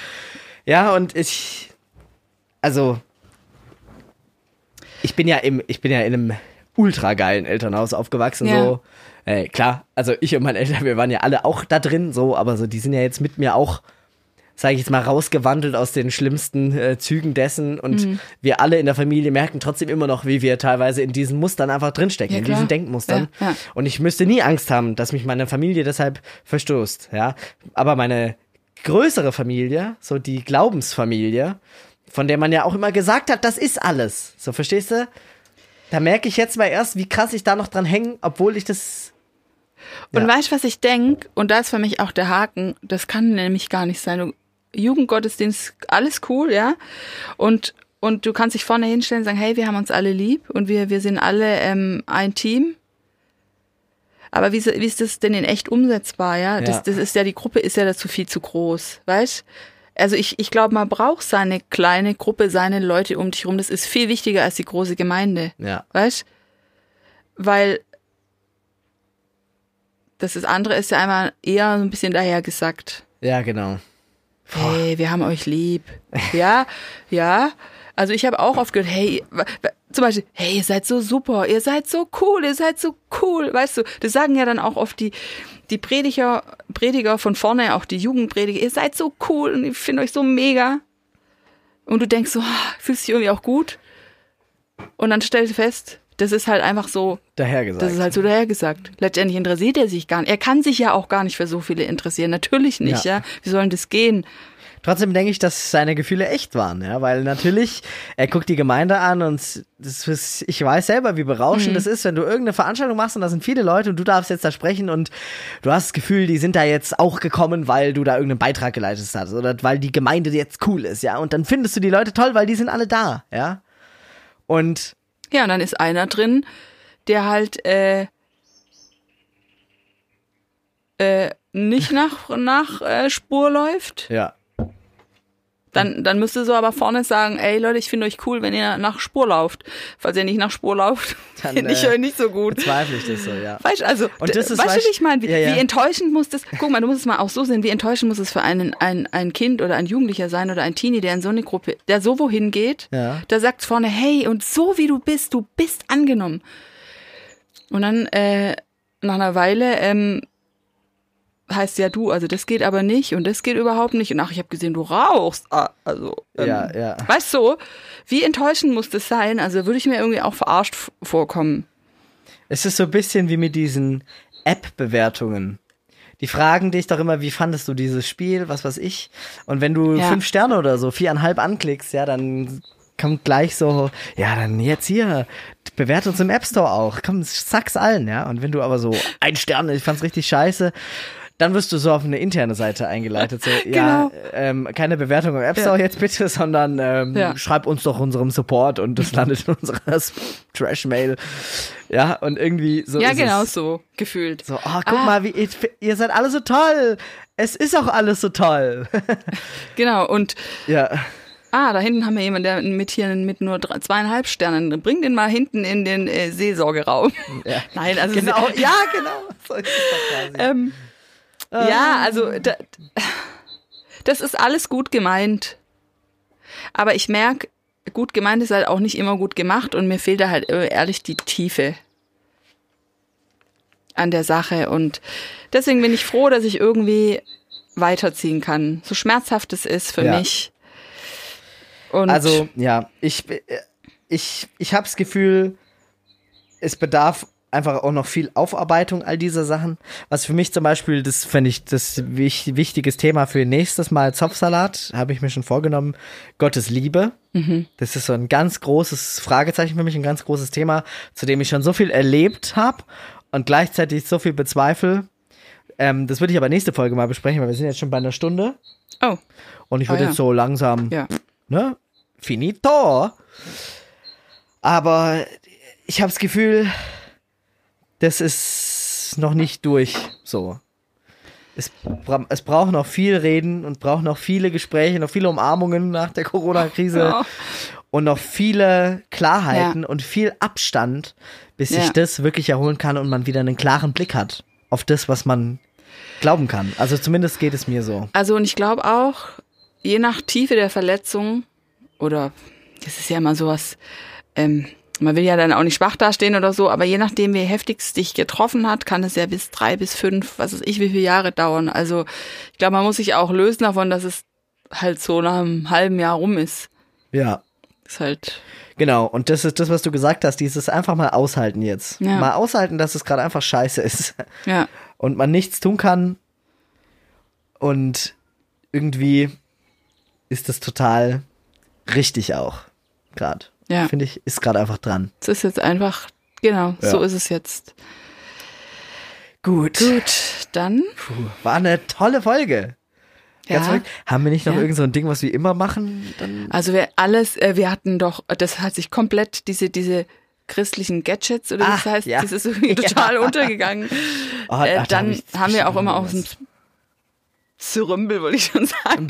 Ja, und ich, also, ich bin ja im, ich bin ja in einem ultra geilen Elternhaus aufgewachsen, Ja. so. Ey, klar, also ich und meine Eltern, wir waren ja alle auch da drin, so, aber so, die sind ja jetzt mit mir auch, sage ich jetzt mal, rausgewandelt aus den schlimmsten äh, Zügen dessen und Mhm. wir alle in der Familie merken trotzdem immer noch, wie wir teilweise in diesen Mustern einfach drinstecken, Ja, in diesen Denkmustern. Ja. Und ich müsste nie Angst haben, dass mich meine Familie deshalb verstoßt, ja. Aber meine größere Familie, so die Glaubensfamilie, von der man ja auch immer gesagt hat, das ist alles. So, verstehst du? Da merke ich jetzt mal erst, wie krass ich da noch dran hänge, obwohl ich das. Und Ja. weißt du, was ich denk? Und da ist für mich auch der Haken, das kann nämlich gar nicht sein. Du, Jugendgottesdienst, alles cool, ja. Und, und du kannst dich vorne hinstellen und sagen, hey, wir haben uns alle lieb und wir, wir sind alle ähm, ein Team. Aber wie, ist- wie ist das denn in echt umsetzbar, ja? Das, Ja. das ist ja, die Gruppe ist ja dazu viel zu groß, weißt? Also ich, ich glaube, man braucht seine kleine Gruppe, seine Leute um dich rum. Das ist viel wichtiger als die große Gemeinde. Ja. Weißt? Weil das, das andere ist ja einmal eher so ein bisschen dahergesagt. Ja, genau. Hey, wir haben euch lieb. Ja, ja. Also ich habe auch oft gehört, hey, zum Beispiel, hey, ihr seid so super, ihr seid so cool, ihr seid so cool, weißt du, das sagen ja dann auch oft die, die Prediger, Prediger von vorne, auch die Jugendprediger, ihr seid so cool und ich finde euch so mega. Und du denkst so, ah, fühlst dich irgendwie auch gut. Und dann stellst du fest, das ist halt einfach so, Dahergesagt. das ist halt so dahergesagt. Letztendlich interessiert er sich gar nicht. Er kann sich ja auch gar nicht für so viele interessieren. Natürlich nicht, ja. Ja. Wie soll denn das gehen? Trotzdem denke ich, dass seine Gefühle echt waren, ja, weil natürlich, er guckt die Gemeinde an und das ist, ich weiß selber, wie berauschend Mhm. es ist, wenn du irgendeine Veranstaltung machst und da sind viele Leute und du darfst jetzt da sprechen und du hast das Gefühl, die sind da jetzt auch gekommen, weil du da irgendeinen Beitrag geleistet hast oder weil die Gemeinde jetzt cool ist, ja, und dann findest du die Leute toll, weil die sind alle da, ja. Und Ja, und dann ist einer drin, der halt äh, äh, nicht nach, nach äh, Spur läuft. ja, Dann, dann müsste so aber vorne sagen, ey Leute, ich finde euch cool, wenn ihr nach Spur lauft. Falls ihr nicht nach Spur lauft, finde ich äh, euch nicht so gut. bezweifle ich das so, ja. Weißt du, also, Und das ist, weißt du, wie ich meine? Wie, Ja, ja. wie enttäuschend muss das, guck mal, du musst es mal auch so sehen, wie enttäuschend muss es für einen, ein, ein Kind oder ein Jugendlicher sein oder ein Teenie, der in so eine Gruppe, der so wohin geht, Ja. da sagt vorne, hey, und so wie du bist, du bist angenommen. Und dann, äh, nach einer Weile, ähm, heißt ja du, also das geht aber nicht und das geht überhaupt nicht. Und ach, ich habe gesehen, du rauchst. Ah, also, ähm, Ja, ja. Weißt du, wie enttäuschend muss das sein? Also würde ich mir irgendwie auch verarscht vorkommen. Es ist so ein bisschen wie mit diesen App-Bewertungen. Die fragen dich doch immer, wie fandest du dieses Spiel, was weiß ich. Und wenn du Ja. fünf Sterne oder so, viereinhalb anklickst, ja, dann kommt gleich so, ja, dann jetzt hier, bewerte uns im App Store auch. Komm, sag's allen, ja. Und wenn du aber so, ein Stern, ich fand's richtig scheiße, dann wirst du so auf eine interne Seite eingeleitet. So, ja, Genau. ähm, keine Bewertung im App Store jetzt bitte, sondern ähm, Ja. schreib uns doch unserem Support und das landet in unserer Trash-Mail. Ja, und irgendwie so. ja, genau Es. so, gefühlt. So, oh, guck Ah. mal, wie ihr, ihr seid alle so toll. Es ist auch alles so toll. Genau, und ja. ah, da hinten haben wir jemanden, der mit hier mit nur drei, zweieinhalb Sternen. Bring den mal hinten in den äh, Seelsorgeraum. ja. Nein, also Genau, ja, genau. So. Ähm, Ja, also da, das ist alles gut gemeint. Aber ich merke, gut gemeint ist halt auch nicht immer gut gemacht und mir fehlt da halt äh, ehrlich die Tiefe an der Sache. Und deswegen bin ich froh, dass ich irgendwie weiterziehen kann. So schmerzhaft es ist für Ja. mich. Und Also, ja, ich, äh, ich, ich habe das Gefühl, es bedarf einfach auch noch viel Aufarbeitung all dieser Sachen. Was für mich zum Beispiel, das fände ich das wich, wichtiges Thema für nächstes Mal Zopfsalat, habe ich mir schon vorgenommen, Gottes Liebe. Das ist so ein ganz großes Fragezeichen für mich, ein ganz großes Thema, zu dem ich schon so viel erlebt habe und gleichzeitig so viel bezweifle. Ähm, das würde ich aber nächste Folge mal besprechen, weil wir sind jetzt schon bei einer Stunde oh, und ich würde Ah, ja. jetzt so langsam ja. ne? Finito. Aber ich habe das Gefühl, das ist noch nicht durch. So. Es, es braucht noch viel Reden und braucht noch viele Gespräche, noch viele Umarmungen nach der Corona-Krise Ja. und noch viele Klarheiten und viel Abstand, bis sich Ja. das wirklich erholen kann und man wieder einen klaren Blick hat auf das, was man glauben kann. Also zumindest geht es mir so. Also und ich glaube auch, je nach Tiefe der Verletzung oder das ist ja immer sowas, ähm, man will ja dann auch nicht schwach dastehen oder so, aber je nachdem, wie heftig es dich getroffen hat, kann es ja bis drei bis fünf, was weiß ich, wie viele Jahre dauern. Also ich glaube, man muss sich auch lösen davon, dass es halt so nach einem halben Jahr rum ist. Ja. Ist halt, Genau, und das ist das, was du gesagt hast, dieses einfach mal aushalten jetzt. Ja. Mal aushalten, dass es gerade einfach scheiße ist ja, und man nichts tun kann. Und irgendwie ist das total richtig auch. Gerade. Ja. Finde ich, ist gerade einfach dran. Es ist jetzt einfach, genau, so Ja. ist es jetzt. Gut. Gut, dann, Puh, war eine tolle Folge. Ganz ja. verrückt. Haben wir nicht noch Ja. irgend so ein Ding, was wir immer machen? Dann Also wir alles, äh, wir hatten doch, das hat sich komplett diese diese christlichen Gadgets oder Ah, das heißt, ja. das ist irgendwie total untergegangen. Oh, äh, ach, da dann hab haben wir auch immer aus dem Zürümbel, wollte ich schon sagen.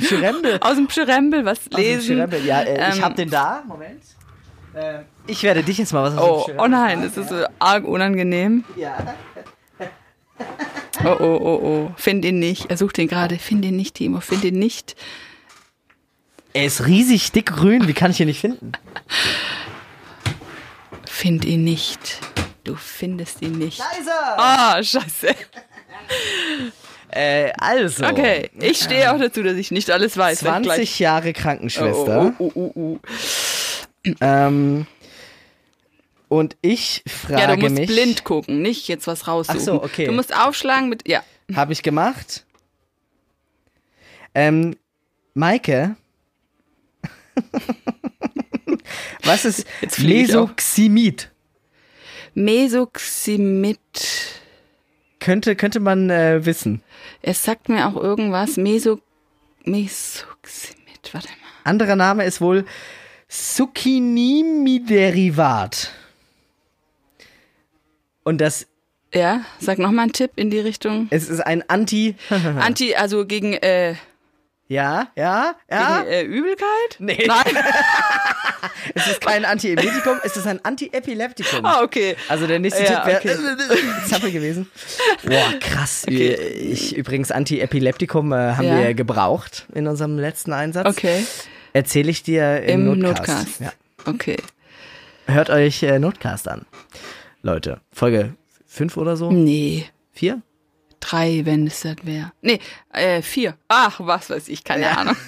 Aus dem Pschyrembel was Aus dem lesen. Pschyrembel. Ja, äh, ich Ähm, hab den da. Moment. Äh, ich werde dich jetzt mal was Oh, oh nein, das ist so arg unangenehm. Ja. Oh, oh, oh, oh. Find ihn nicht. Er sucht ihn gerade. Find ihn nicht, Timo. Find ihn nicht. Er ist riesig dick grün. Wie kann ich ihn nicht finden? Find ihn nicht. Du findest ihn nicht. Da ist er! Ah, scheiße. Äh, also. Okay, ich stehe auch dazu, dass ich nicht alles weiß. wenn 20 gleich- Jahre Krankenschwester. Oh, oh, oh, oh, oh. Ähm, und ich frage Ja, du musst mich, blind gucken, nicht jetzt was raussuchen. Ach so, okay. Du musst aufschlagen mit, ja. habe ich gemacht. Ähm, Maike. Was ist. Mesoximid? Mesoximid. Könnte, könnte man äh, wissen. Es sagt mir auch irgendwas. Meso, Mesoximid. Warte mal. Anderer Name ist wohl Zucchini-Derivat. Und das, Ja, sag noch mal einen Tipp in die Richtung. es ist ein Anti, Anti, also gegen, äh, ja, ja, ja. gegen äh, Übelkeit? Nee. Nein. Es ist kein Antiemetikum, es ist ein Antiepileptikum. ah, okay. Also der nächste Ja, Tipp okay. wäre Zappel gewesen. Boah, krass. Okay. Ich übrigens Antiepileptikum äh, haben Ja. wir gebraucht in unserem letzten Einsatz. Okay. Erzähle ich dir im, Im Notcast. Notcast. Ja. Okay. Hört euch äh, Notcast an. Leute, Folge 5 oder so? Nee. 4? Drei, wenn es das wäre. Nee, äh, vier. Ach, was weiß ich, keine Ja. Ahnung.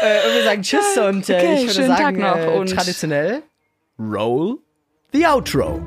Äh, und wir sagen Tschüss und äh, Okay, ich würde schönen Tag sagen, noch äh, und- traditionell Roll the Outro.